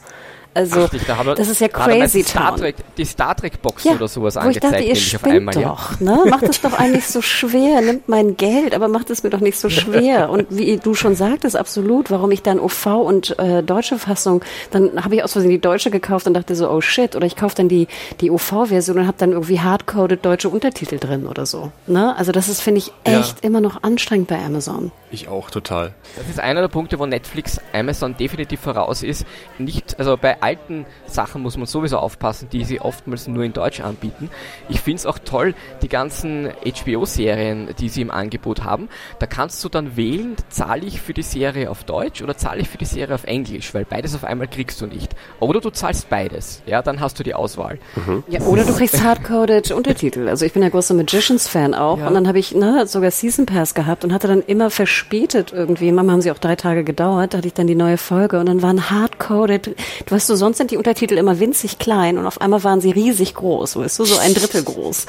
S2: Also, Ach, da haben das ist ja crazy
S3: Star Trek, Die Star Trek Box ja, oder sowas wo angezeigt, ich dachte, ihr
S2: spinnt doch, ne? Macht es doch eigentlich so schwer, nimmt mein Geld, aber macht es mir doch nicht so schwer. Und wie du schon sagtest, absolut, warum ich dann OV und äh, deutsche Fassung, dann habe ich aus Versehen die deutsche gekauft und dachte so, oh shit, oder ich kaufe dann die die OV-Version und habe dann irgendwie hardcoded deutsche Untertitel drin oder so. Ne? Also das ist, finde ich, echt ja. immer noch anstrengend bei Amazon.
S1: Ich auch total.
S3: Das ist einer der Punkte, wo Netflix Amazon definitiv voraus ist. Nicht, also bei alten Sachen muss man sowieso aufpassen, die sie oftmals nur in Deutsch anbieten. Ich finde es auch toll, die ganzen HBO-Serien, die sie im Angebot haben. Da kannst du dann wählen, zahle ich für die Serie auf Deutsch oder zahle ich für die Serie auf Englisch, weil beides auf einmal kriegst du nicht. Oder du zahlst beides, ja, dann hast du die Auswahl.
S2: Mhm. Ja, oder du kriegst hardcoded Untertitel. Also ich bin ja großer Magicians-Fan auch ja. und dann habe ich ne, sogar Season Pass gehabt und hatte dann immer verspätet irgendwie. Manchmal haben sie auch drei Tage gedauert, da hatte ich dann die neue Folge und dann waren hardcoded, du weißt du, sonst sind die Untertitel immer winzig klein und auf einmal waren sie riesig groß, weißt du, so ein Drittel groß.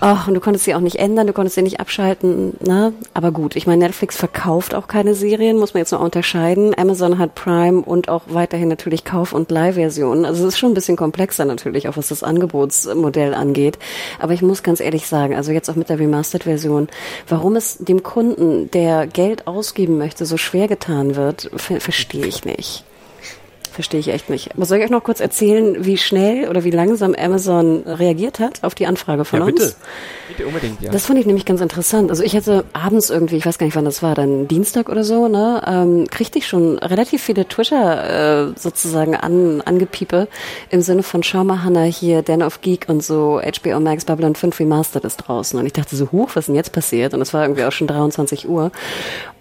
S2: Ach, und du konntest sie auch nicht ändern, du konntest sie nicht abschalten, ne? Aber gut, ich meine, Netflix verkauft auch keine Serien, muss man jetzt noch unterscheiden. Amazon hat Prime und auch weiterhin natürlich Kauf- und Leihversionen. Also es ist schon ein bisschen komplexer natürlich, auch was das Angebotsmodell angeht. Aber ich muss ganz ehrlich sagen, also jetzt auch mit der Remastered-Version, warum es dem Kunden, der Geld ausgeben möchte, so schwer getan wird, ver verstehe ich nicht. Verstehe ich echt nicht. Aber soll ich euch noch kurz erzählen, wie schnell oder wie langsam Amazon reagiert hat auf die Anfrage von ja, bitte. uns? Bitte unbedingt, ja. Das fand ich nämlich ganz interessant. Also ich hatte abends irgendwie, ich weiß gar nicht, wann das war, dann Dienstag oder so, ne, ähm, kriegte ich schon relativ viele Twitter äh, sozusagen an, angepiepe im Sinne von schau mal Hannah hier, Den of Geek und so, HBO Max Babylon 5 Remastered ist draußen. Und ich dachte so, huch, was ist denn jetzt passiert? Und es war irgendwie auch schon 23 Uhr.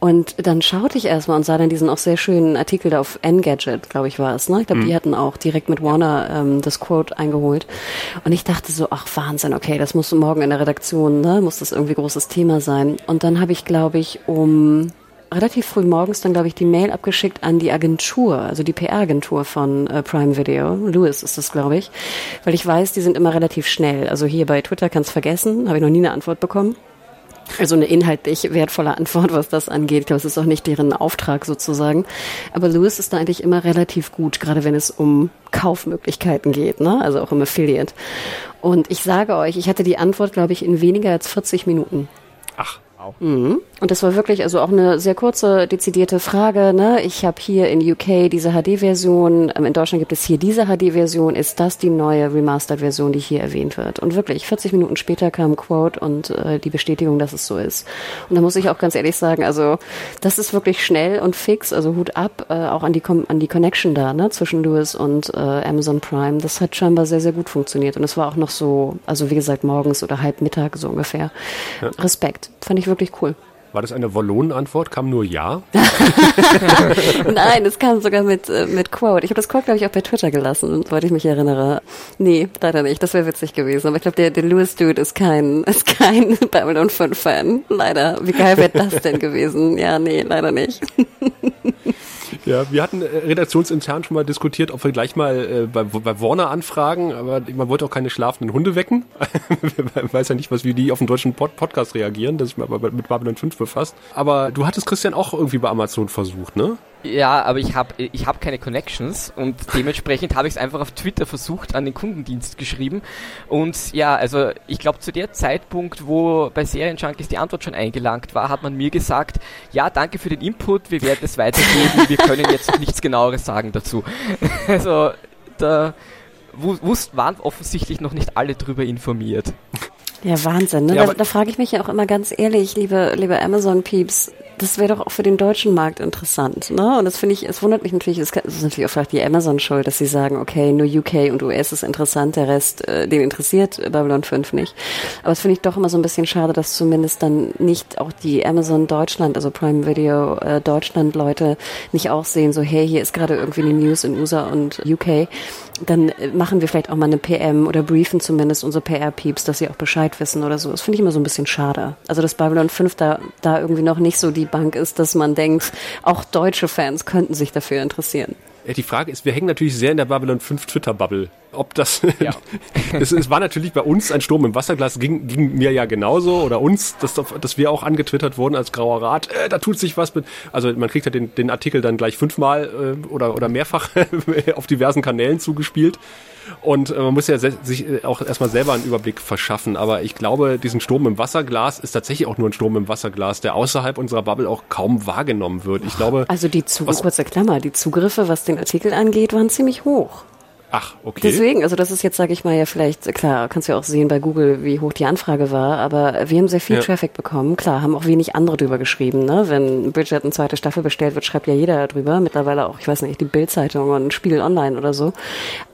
S2: Und dann schaute ich erstmal und sah dann diesen auch sehr schönen Artikel da auf Engadget, glaube ich, war es. Ne? Ich glaube, mhm. die hatten auch direkt mit Warner ähm, das Quote eingeholt. Und ich dachte so, ach Wahnsinn, okay, das muss morgen in der Redaktion, ne? muss das irgendwie großes Thema sein. Und dann habe ich, glaube ich, um relativ früh morgens dann, glaube ich, die Mail abgeschickt an die Agentur, also die PR-Agentur von äh, Prime Video. Louis ist das, glaube ich. Weil ich weiß, die sind immer relativ schnell. Also hier bei Twitter kannst vergessen, habe ich noch nie eine Antwort bekommen. Also eine inhaltlich wertvolle Antwort, was das angeht. Ich glaube, es ist auch nicht deren Auftrag sozusagen. Aber Lewis ist da eigentlich immer relativ gut, gerade wenn es um Kaufmöglichkeiten geht, ne? also auch im Affiliate. Und ich sage euch, ich hatte die Antwort, glaube ich, in weniger als 40 Minuten.
S1: Ach.
S2: Mhm. Und das war wirklich also auch eine sehr kurze, dezidierte Frage. Ne? Ich habe hier in UK diese HD-Version, ähm, in Deutschland gibt es hier diese HD-Version. Ist das die neue Remastered-Version, die hier erwähnt wird? Und wirklich, 40 Minuten später kam Quote und äh, die Bestätigung, dass es so ist. Und da muss ich auch ganz ehrlich sagen, also das ist wirklich schnell und fix, also Hut ab, äh, auch an die, an die Connection da ne? zwischen Lewis und äh, Amazon Prime. Das hat scheinbar sehr, sehr gut funktioniert. Und es war auch noch so, also wie gesagt, morgens oder halb Mittag so ungefähr. Ja. Respekt. Fand ich wirklich cool.
S1: War das eine Wallonenantwort? Kam nur Ja?
S2: Nein, es kam sogar mit, äh, mit Quote. Ich habe das Quote, glaube ich, auch bei Twitter gelassen, soweit ich mich erinnere. Nee, leider nicht. Das wäre witzig gewesen. Aber ich glaube, der, der Lewis-Dude ist kein, ist kein Babylon 5-Fan. Leider. Wie geil wäre das denn gewesen? Ja, nee, leider nicht.
S1: Ja, wir hatten äh, redaktionsintern schon mal diskutiert, ob wir gleich mal äh, bei, bei Warner anfragen, aber man wollte auch keine schlafenden Hunde wecken. man weiß ja nicht, was wie die auf den deutschen Pod Podcast reagieren, dass ich aber mit Babylon 5 befasst. Aber du hattest Christian auch irgendwie bei Amazon versucht, ne?
S3: Ja, aber ich habe ich hab keine Connections und dementsprechend habe ich es einfach auf Twitter versucht, an den Kundendienst geschrieben. Und ja, also ich glaube, zu der Zeitpunkt, wo bei Serienjunkies die Antwort schon eingelangt war, hat man mir gesagt, ja, danke für den Input, wir werden es weitergeben, wir können jetzt nichts genaueres sagen dazu. also da wussten, waren offensichtlich noch nicht alle drüber informiert.
S2: Ja, Wahnsinn. Ne? Ja, da, da frage ich mich ja auch immer ganz ehrlich, liebe, liebe Amazon-Peeps, das wäre doch auch für den deutschen Markt interessant. Ne? Und das finde ich, es wundert mich natürlich, es ist natürlich auch vielleicht die Amazon-Schuld, dass sie sagen, okay, nur UK und US ist interessant, der Rest, äh, den interessiert Babylon 5 nicht. Aber es finde ich doch immer so ein bisschen schade, dass zumindest dann nicht auch die Amazon Deutschland, also Prime Video äh, Deutschland Leute nicht auch sehen, so hey, hier ist gerade irgendwie eine News in USA und UK. Dann äh, machen wir vielleicht auch mal eine PM oder briefen zumindest unsere PR-Peeps, dass sie auch Bescheid wissen oder so. Das finde ich immer so ein bisschen schade. Also dass Babylon 5 da, da irgendwie noch nicht so die die Bank ist, dass man denkt, auch deutsche Fans könnten sich dafür interessieren.
S1: Die Frage ist, wir hängen natürlich sehr in der Babylon 5 Twitter-Bubble. Ob das, ja. es, es, war natürlich bei uns ein Sturm im Wasserglas, ging, ging mir ja genauso oder uns, dass, dass wir auch angetwittert wurden als Grauer Rat, äh, da tut sich was mit, also man kriegt ja den, den Artikel dann gleich fünfmal äh, oder, oder mehrfach auf diversen Kanälen zugespielt. Und äh, man muss ja sich äh, auch erstmal selber einen Überblick verschaffen. Aber ich glaube, diesen Sturm im Wasserglas ist tatsächlich auch nur ein Sturm im Wasserglas, der außerhalb unserer Bubble auch kaum wahrgenommen wird. Ich glaube.
S2: Also die Zu kurze Klammer, die Zugriffe, was den Artikel angeht, waren ziemlich hoch.
S1: Ach, okay.
S2: Deswegen, also das ist jetzt, sage ich mal, ja vielleicht, klar, kannst du ja auch sehen bei Google, wie hoch die Anfrage war, aber wir haben sehr viel ja. Traffic bekommen. Klar, haben auch wenig andere drüber geschrieben. Ne? Wenn Bridget eine zweite Staffel bestellt wird, schreibt ja jeder drüber. Mittlerweile auch, ich weiß nicht, die Bildzeitung und Spiegel Online oder so.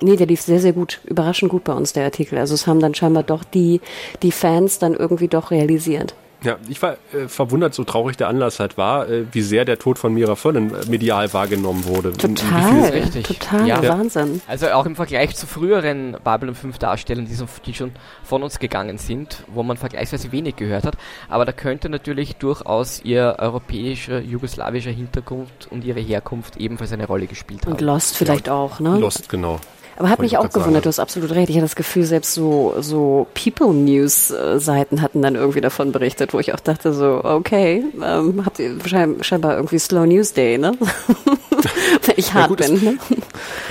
S2: Nee, der lief sehr, sehr gut, überraschend gut bei uns, der Artikel. Also es haben dann scheinbar doch die, die Fans dann irgendwie doch realisiert.
S1: Ja, ich war äh, verwundert, so traurig der Anlass halt war, äh, wie sehr der Tod von Mira Furlan äh, medial wahrgenommen wurde.
S2: Total, total, ja. Wahnsinn.
S3: Also auch im Vergleich zu früheren Babylon 5 Darstellern, die, so, die schon von uns gegangen sind, wo man vergleichsweise wenig gehört hat. Aber da könnte natürlich durchaus ihr europäischer, jugoslawischer Hintergrund und ihre Herkunft ebenfalls eine Rolle gespielt
S2: haben. Und Lost vielleicht ja, auch, ne?
S1: Lost, genau.
S2: Aber hat mich auch gewundert, du hast absolut recht. Ich hatte das Gefühl, selbst so, so People-News-Seiten hatten dann irgendwie davon berichtet, wo ich auch dachte so, okay, ähm, habt ihr scheinbar irgendwie Slow News Day, ne? Wenn ich hart gut, bin.
S1: Das, ne?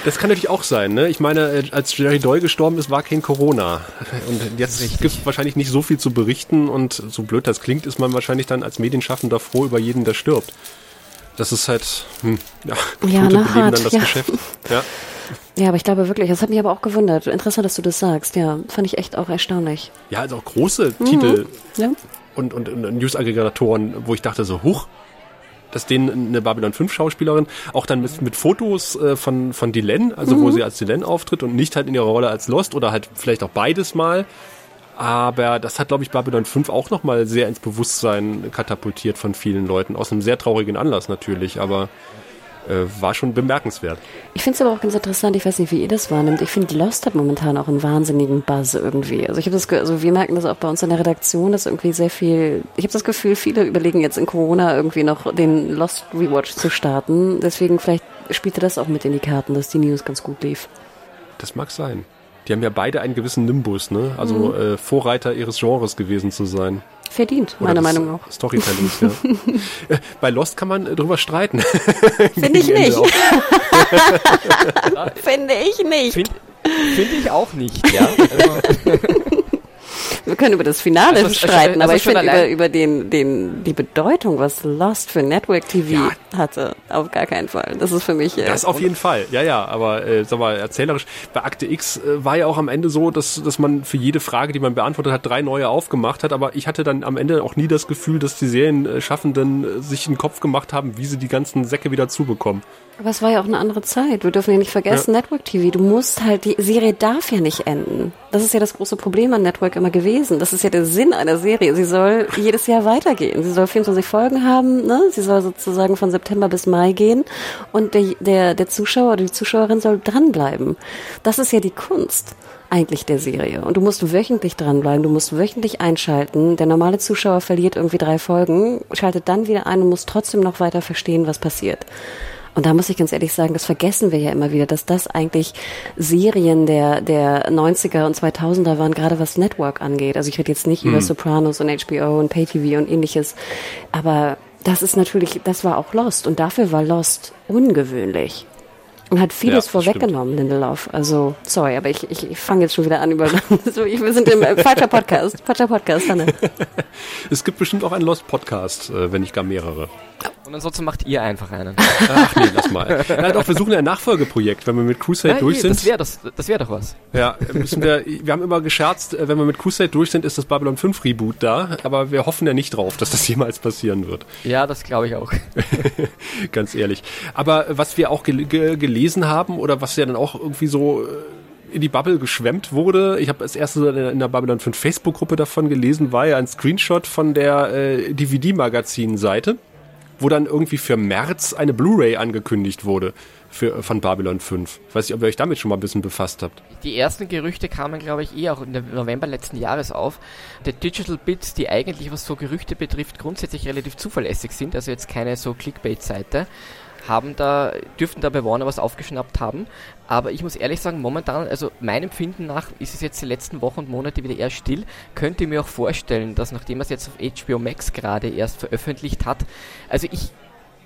S1: das kann natürlich auch sein, ne? Ich meine, äh, als Jerry Doyle gestorben ist, war kein Corona. Und jetzt gibt es wahrscheinlich nicht so viel zu berichten und so blöd das klingt, ist man wahrscheinlich dann als Medienschaffender froh über jeden, der stirbt. Das ist halt, hm, ja,
S2: ja na, hart,
S1: dann das
S2: ja.
S1: Geschäft. Ja.
S2: Ja, aber ich glaube wirklich, das hat mich aber auch gewundert. Interessant, dass du das sagst. Ja, fand ich echt auch erstaunlich.
S1: Ja, also auch große mhm. Titel ja. und, und, und News-Aggregatoren, wo ich dachte so, huch, dass denen eine Babylon 5 Schauspielerin auch dann mit, mit Fotos äh, von, von Dylan, also mhm. wo sie als Dylan auftritt und nicht halt in ihrer Rolle als Lost oder halt vielleicht auch beides mal. Aber das hat, glaube ich, Babylon 5 auch nochmal sehr ins Bewusstsein katapultiert von vielen Leuten. Aus einem sehr traurigen Anlass natürlich, aber äh, war schon bemerkenswert.
S2: Ich finde es aber auch ganz interessant, ich weiß nicht, wie ihr das wahrnimmt. Ich finde, Lost hat momentan auch einen wahnsinnigen Buzz irgendwie. Also ich habe das, also wir merken das auch bei uns in der Redaktion, dass irgendwie sehr viel, ich habe das Gefühl, viele überlegen jetzt in Corona irgendwie noch den Lost Rewatch zu starten. Deswegen vielleicht spielte das auch mit in die Karten, dass die News ganz gut lief.
S1: Das mag sein. Die haben ja beide einen gewissen Nimbus, ne? Also mhm. äh, Vorreiter ihres Genres gewesen zu sein.
S2: Verdient, meiner Meinung nach.
S1: Storytellings, ja. Äh, bei Lost kann man äh, drüber streiten.
S2: Finde ich nicht. Finde ich nicht.
S3: Finde find ich auch nicht, ja.
S2: Wir können über das Finale
S3: Also,
S2: streiten,
S3: also
S2: aber ich finde über, über den, den, die Bedeutung, was Lost für Network TV
S1: Ja.
S2: hatte, auf gar keinen Fall. Das ist für mich. äh,
S1: Das auf jeden Fall, ja, ja, aber äh, sag mal, erzählerisch, bei Akte X äh, war ja auch am Ende so, dass, dass man für jede Frage, die man beantwortet hat, drei neue aufgemacht hat, aber ich hatte dann am Ende auch nie das Gefühl, dass die Serienschaffenden äh, sich einen Kopf gemacht haben, wie sie die ganzen Säcke wieder zubekommen.
S2: Aber es war ja auch eine andere Zeit. Wir dürfen ja nicht vergessen, Network TV, du musst halt, die Serie darf ja nicht enden. Das ist ja das große Problem an Network immer gewesen. Das ist ja der Sinn einer Serie. Sie soll jedes Jahr weitergehen. Sie soll 24 Folgen haben, ne? Sie soll sozusagen von September bis Mai gehen. Und der, der, der Zuschauer oder die Zuschauerin soll dranbleiben. Das ist ja die Kunst eigentlich der Serie. Und du musst wöchentlich dranbleiben, du musst wöchentlich einschalten. Der normale Zuschauer verliert irgendwie drei Folgen, schaltet dann wieder ein und muss trotzdem noch weiter verstehen, was passiert. Und da muss ich ganz ehrlich sagen, das vergessen wir ja immer wieder, dass das eigentlich Serien der, der 90er und 2000er waren, gerade was Network angeht. Also ich rede jetzt nicht über Sopranos und HBO und PayTV und ähnliches. Aber das ist natürlich, das war auch Lost. Und dafür war Lost ungewöhnlich. Und hat vieles
S1: Ja,
S2: vorweggenommen, Lindelof. Also, sorry, aber ich, ich, ich fange jetzt schon wieder an über, so, ich, wir sind im äh, falscher Podcast, falscher Podcast, Hanne.
S1: Es gibt bestimmt auch einen Lost Podcast, äh, wenn nicht gar mehrere.
S3: Und ansonsten macht ihr einfach einen.
S1: Ach nee, lass mal. Ja, doch, wir suchen ein Nachfolgeprojekt, wenn wir mit Crusade
S3: Ja,
S1: durch sind.
S3: das wäre das, das wär doch was.
S1: Ja, müssen wir, wir haben immer gescherzt, äh, wenn wir mit Crusade durch sind, ist das Babylon 5 Reboot da, aber wir hoffen ja nicht drauf, dass das jemals passieren wird.
S3: Ja, das glaube ich auch.
S1: Ganz ehrlich. Aber was wir auch gel ge gelesen haben oder was ja dann auch irgendwie so äh, in die Bubble geschwemmt wurde, ich habe das erste in der- in der Babylon 5 Facebook-Gruppe davon gelesen, war ja ein Screenshot von der äh, DVD-Magazin-Seite, wo dann irgendwie für März eine Blu-ray angekündigt wurde für, von Babylon 5. Ich weiß nicht, ob ihr euch damit schon mal ein bisschen befasst habt.
S3: Die ersten Gerüchte kamen, glaube ich, eh auch im November letzten Jahres auf. Die Digital Bits, die eigentlich, was so Gerüchte betrifft, grundsätzlich relativ zuverlässig sind, also jetzt keine so Clickbait-Seite, haben da, dürften da bei Warner was aufgeschnappt haben. Aber ich muss ehrlich sagen, momentan, also meinem Empfinden nach, ist es jetzt die letzten Wochen und Monate wieder eher still. Könnte mir auch vorstellen, dass nachdem er es jetzt auf HBO Max gerade erst veröffentlicht hat, also ich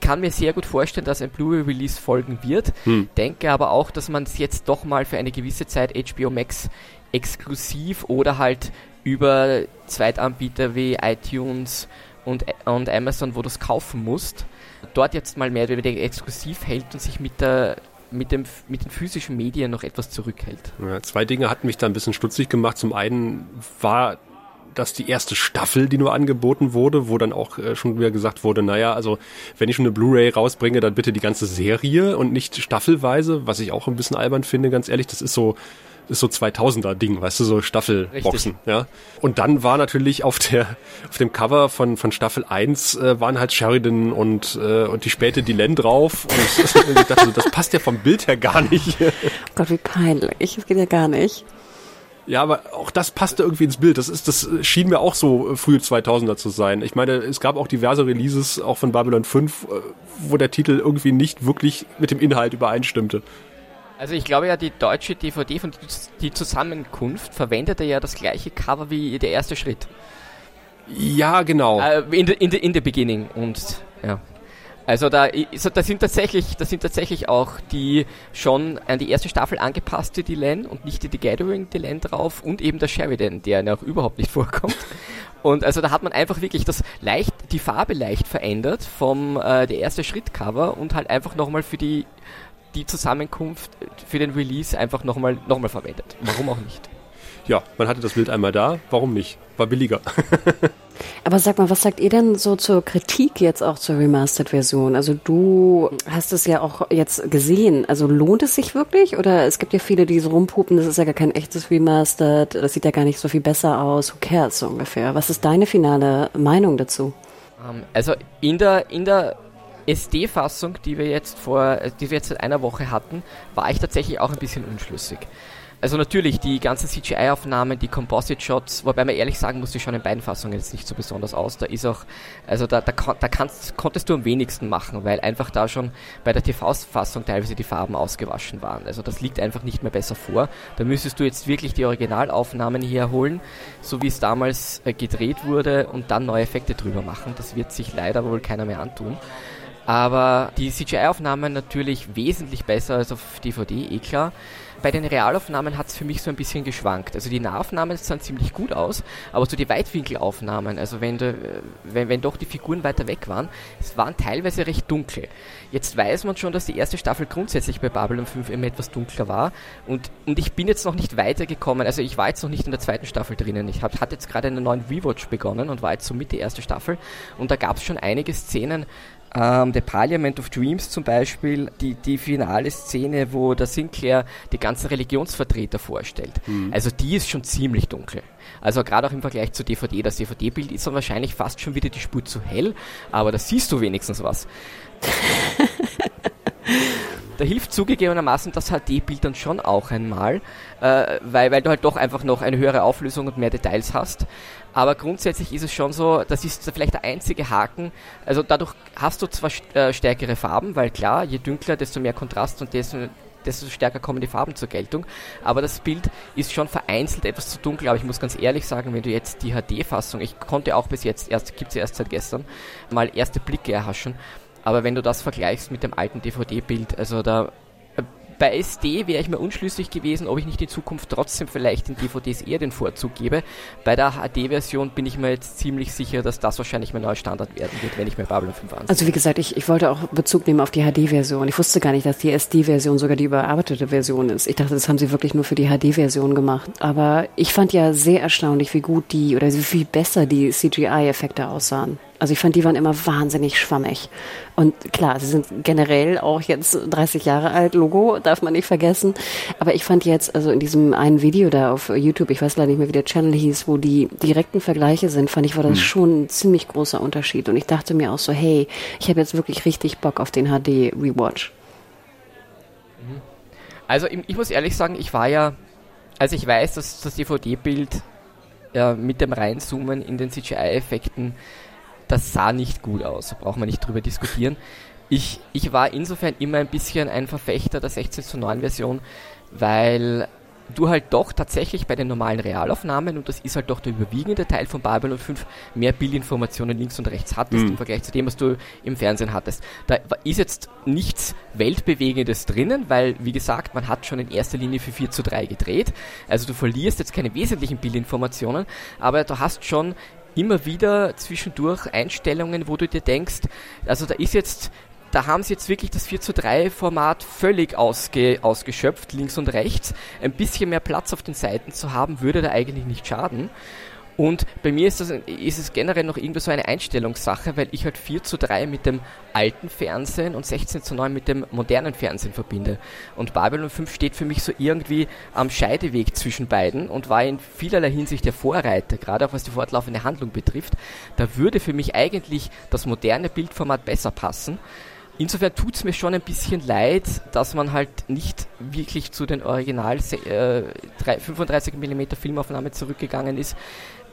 S3: kann mir sehr gut vorstellen, dass ein Blu-ray-Release folgen wird. Denke aber auch, dass man es jetzt doch mal für eine gewisse Zeit HBO Max exklusiv oder halt über Zweitanbieter wie iTunes und, und Amazon, wo du es kaufen musst, dort jetzt mal mehr oder exklusiv hält und sich mit der mit, dem, mit den physischen Medien noch etwas zurückhält.
S1: Ja, zwei Dinge hatten mich da ein bisschen stutzig gemacht. Zum einen war das die erste Staffel, die nur angeboten wurde, wo dann auch äh, schon wieder gesagt wurde, naja, also wenn ich schon eine Blu-ray rausbringe, dann bitte die ganze Serie und nicht staffelweise, was ich auch ein bisschen albern finde, ganz ehrlich, das ist so ist so 2000er Ding, weißt du, so Staffelboxen, ja. Und dann war natürlich auf der auf dem Cover von von Staffel 1 äh, waren halt Sheridan und äh, und die späte Dylan drauf und ich dachte, so, das passt ja vom Bild her gar nicht.
S2: Gott, wie peinlich. Das geht ja gar nicht.
S1: Ja, aber auch das passte irgendwie ins Bild. Das ist, das schien mir auch so frühe 2000er zu sein. Ich meine, es gab auch diverse Releases, auch von Babylon 5, äh, wo der Titel irgendwie nicht wirklich mit dem Inhalt übereinstimmte.
S3: Also ich glaube ja, die deutsche DVD von Die Zusammenkunft verwendete ja das gleiche Cover wie der erste Schritt.
S1: Ja, genau.
S3: Äh, in, the, in, the, in the beginning und ja. Also da, da sind tatsächlich, da sind tatsächlich auch die schon an die erste Staffel angepasste Dylan und nicht die The Gathering Dylan drauf und eben der Sheridan, der ja auch überhaupt nicht vorkommt. Und also da hat man einfach wirklich das leicht, die Farbe leicht verändert vom äh, der erste Schritt Cover und halt einfach nochmal für die die Zusammenkunft für den Release einfach nochmal noch mal verwendet. Warum auch nicht?
S1: Ja, man hatte das Bild einmal da. Warum nicht? War billiger.
S2: Aber sag mal, was sagt ihr denn so zur Kritik jetzt auch zur Remastered-Version? Also du hast es ja auch jetzt gesehen. Also lohnt es sich wirklich? Oder es gibt ja viele, die so rumpupen, das ist ja gar kein echtes Remastered, das sieht ja gar nicht so viel besser aus. Who cares so ungefähr? Was ist deine finale Meinung dazu?
S3: Ähm, also in der, in der SD-Fassung, die wir jetzt vor, äh, die wir jetzt seit einer Woche hatten, war ich tatsächlich auch ein bisschen unschlüssig. Also natürlich, die ganzen CGI-Aufnahmen, die Composite-Shots, wobei man ehrlich sagen muss, die schauen in beiden Fassungen jetzt nicht so besonders aus. Da ist auch, also da, da, da kannst, konntest du am wenigsten machen, weil einfach da schon bei der TV-Fassung teilweise die Farben ausgewaschen waren. Also das liegt einfach nicht mehr besser vor. Da müsstest du jetzt wirklich die Originalaufnahmen herholen, so wie es damals äh, gedreht wurde und dann neue Effekte drüber machen. Das wird sich leider wohl keiner mehr antun. Aber die CGI-Aufnahmen natürlich wesentlich besser als auf DVD, eh klar bei den Realaufnahmen hat es für mich so ein bisschen geschwankt. Also die Nahaufnahmen sahen ziemlich gut aus, aber so die Weitwinkelaufnahmen, also wenn, du, wenn, wenn doch die Figuren weiter weg waren, es waren teilweise recht dunkel. Jetzt weiß man schon, dass die erste Staffel grundsätzlich bei Babylon 5 immer etwas dunkler war und, und ich bin jetzt noch nicht weitergekommen, also ich war jetzt noch nicht in der zweiten Staffel drinnen. Ich hatte jetzt gerade einen neuen Rewatch begonnen und war jetzt so mit die erste Staffel und da gab es schon einige Szenen, ähm, The Parliament of Dreams zum Beispiel, die, die finale Szene, wo der Sinclair die ganzen Religionsvertreter vorstellt. Mhm. Also die ist schon ziemlich dunkel. Also gerade auch im Vergleich zu DVD. Das DVD-Bild ist dann wahrscheinlich fast schon wieder die Spur zu hell, aber da siehst du wenigstens was. da hilft zugegebenermaßen das HD-Bild dann schon auch einmal, äh, weil, weil du halt doch einfach noch eine höhere Auflösung und mehr Details hast. Aber grundsätzlich ist es schon so, das ist vielleicht der einzige Haken. Also dadurch hast du zwar äh, stärkere Farben, weil klar, je dünkler, desto mehr Kontrast und desto, desto stärker kommen die Farben zur Geltung. Aber das Bild ist schon vereinzelt etwas zu dunkel. Aber ich muss ganz ehrlich sagen, wenn du jetzt die HD-Fassung, ich konnte auch bis jetzt, erst gibt es erst seit gestern, mal erste Blicke erhaschen. Aber wenn du das vergleichst mit dem alten DVD-Bild, also da bei SD wäre ich mir unschlüssig gewesen, ob ich nicht in Zukunft trotzdem vielleicht den DVDs eher den Vorzug gebe. Bei der HD-Version bin ich mir jetzt ziemlich sicher, dass das wahrscheinlich mein neuer Standard werden wird, wenn ich mir Babylon 5 ansehe.
S2: Also wie gesagt, ich, ich wollte auch Bezug nehmen auf die HD-Version. Ich wusste gar nicht, dass die SD-Version sogar die überarbeitete Version ist. Ich dachte, das haben sie wirklich nur für die HD-Version gemacht. Aber ich fand ja sehr erstaunlich, wie gut die oder wie viel besser die CGI-Effekte aussahen. Also ich fand, die waren immer wahnsinnig schwammig. Und klar, sie sind generell auch jetzt 30 Jahre alt, Logo, darf man nicht vergessen. Aber ich fand jetzt, also in diesem einen Video da auf YouTube, ich weiß leider nicht mehr, wie der Channel hieß, wo die direkten Vergleiche sind, fand ich, war das mhm. schon ein ziemlich großer Unterschied. Und ich dachte mir auch so, hey, ich habe jetzt wirklich richtig Bock auf den HD-Rewatch.
S3: Mhm. Also ich muss ehrlich sagen, ich war ja, also ich weiß, dass das DVD-Bild äh, mit dem Reinzoomen in den CGI-Effekten das sah nicht gut aus, da braucht man nicht drüber diskutieren. Ich, ich war insofern immer ein bisschen ein Verfechter der 16 zu 9 Version, weil du halt doch tatsächlich bei den normalen Realaufnahmen, und das ist halt doch der überwiegende Teil von Babylon 5, mehr Bildinformationen links und rechts hattest mhm. im Vergleich zu dem, was du im Fernsehen hattest. Da ist jetzt nichts Weltbewegendes drinnen, weil, wie gesagt, man hat schon in erster Linie für 4 zu 3 gedreht. Also du verlierst jetzt keine wesentlichen Bildinformationen, aber du hast schon immer wieder zwischendurch Einstellungen, wo du dir denkst, also da ist jetzt, da haben sie jetzt wirklich das 4 zu 3 Format völlig ausge, ausgeschöpft, links und rechts. Ein bisschen mehr Platz auf den Seiten zu haben, würde da eigentlich nicht schaden. Und bei mir ist, das, ist es generell noch irgendwie so eine Einstellungssache, weil ich halt 4 zu 3 mit dem alten Fernsehen und 16 zu 9 mit dem modernen Fernsehen verbinde. Und Babylon 5 steht für mich so irgendwie am Scheideweg zwischen beiden und war in vielerlei Hinsicht der Vorreiter, gerade auch was die fortlaufende Handlung betrifft. Da würde für mich eigentlich das moderne Bildformat besser passen. Insofern tut es mir schon ein bisschen leid, dass man halt nicht wirklich zu den Original äh, 35mm Filmaufnahmen zurückgegangen ist.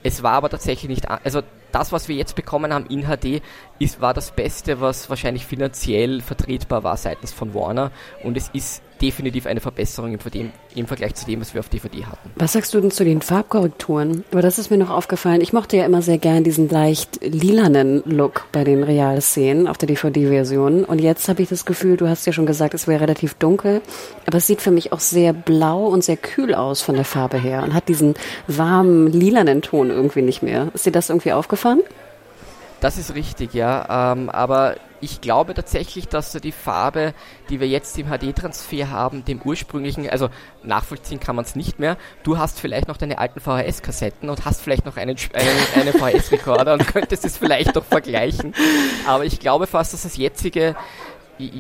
S3: Es war aber tatsächlich nicht, also das, was wir jetzt bekommen haben in HD, ist, war das Beste, was wahrscheinlich finanziell vertretbar war seitens von Warner. Und es ist definitiv eine Verbesserung im, dem, im, Vergleich zu dem, was wir auf DVD hatten.
S2: Was sagst du denn zu den Farbkorrekturen? Aber das ist mir noch aufgefallen. Ich mochte ja immer sehr gern diesen leicht lilanen Look bei den Realszenen auf der DVD-Version. Und jetzt habe ich das Gefühl, du hast ja schon gesagt, es wäre relativ dunkel, aber es sieht für mich auch sehr blau und sehr kühl aus von der Farbe her und hat diesen warmen lilanen Ton irgendwie nicht mehr. Ist dir das irgendwie aufgefallen?
S3: Das ist richtig, ja. Ähm, aber ich glaube tatsächlich, dass die Farbe, die wir jetzt im HD-Transfer haben, dem ursprünglichen, also nachvollziehen kann man es nicht mehr. Du hast vielleicht noch deine alten VHS-Kassetten und hast vielleicht noch einen, einen, einen VHS-Rekorder und könntest es vielleicht doch vergleichen. Aber ich glaube fast, dass das jetzige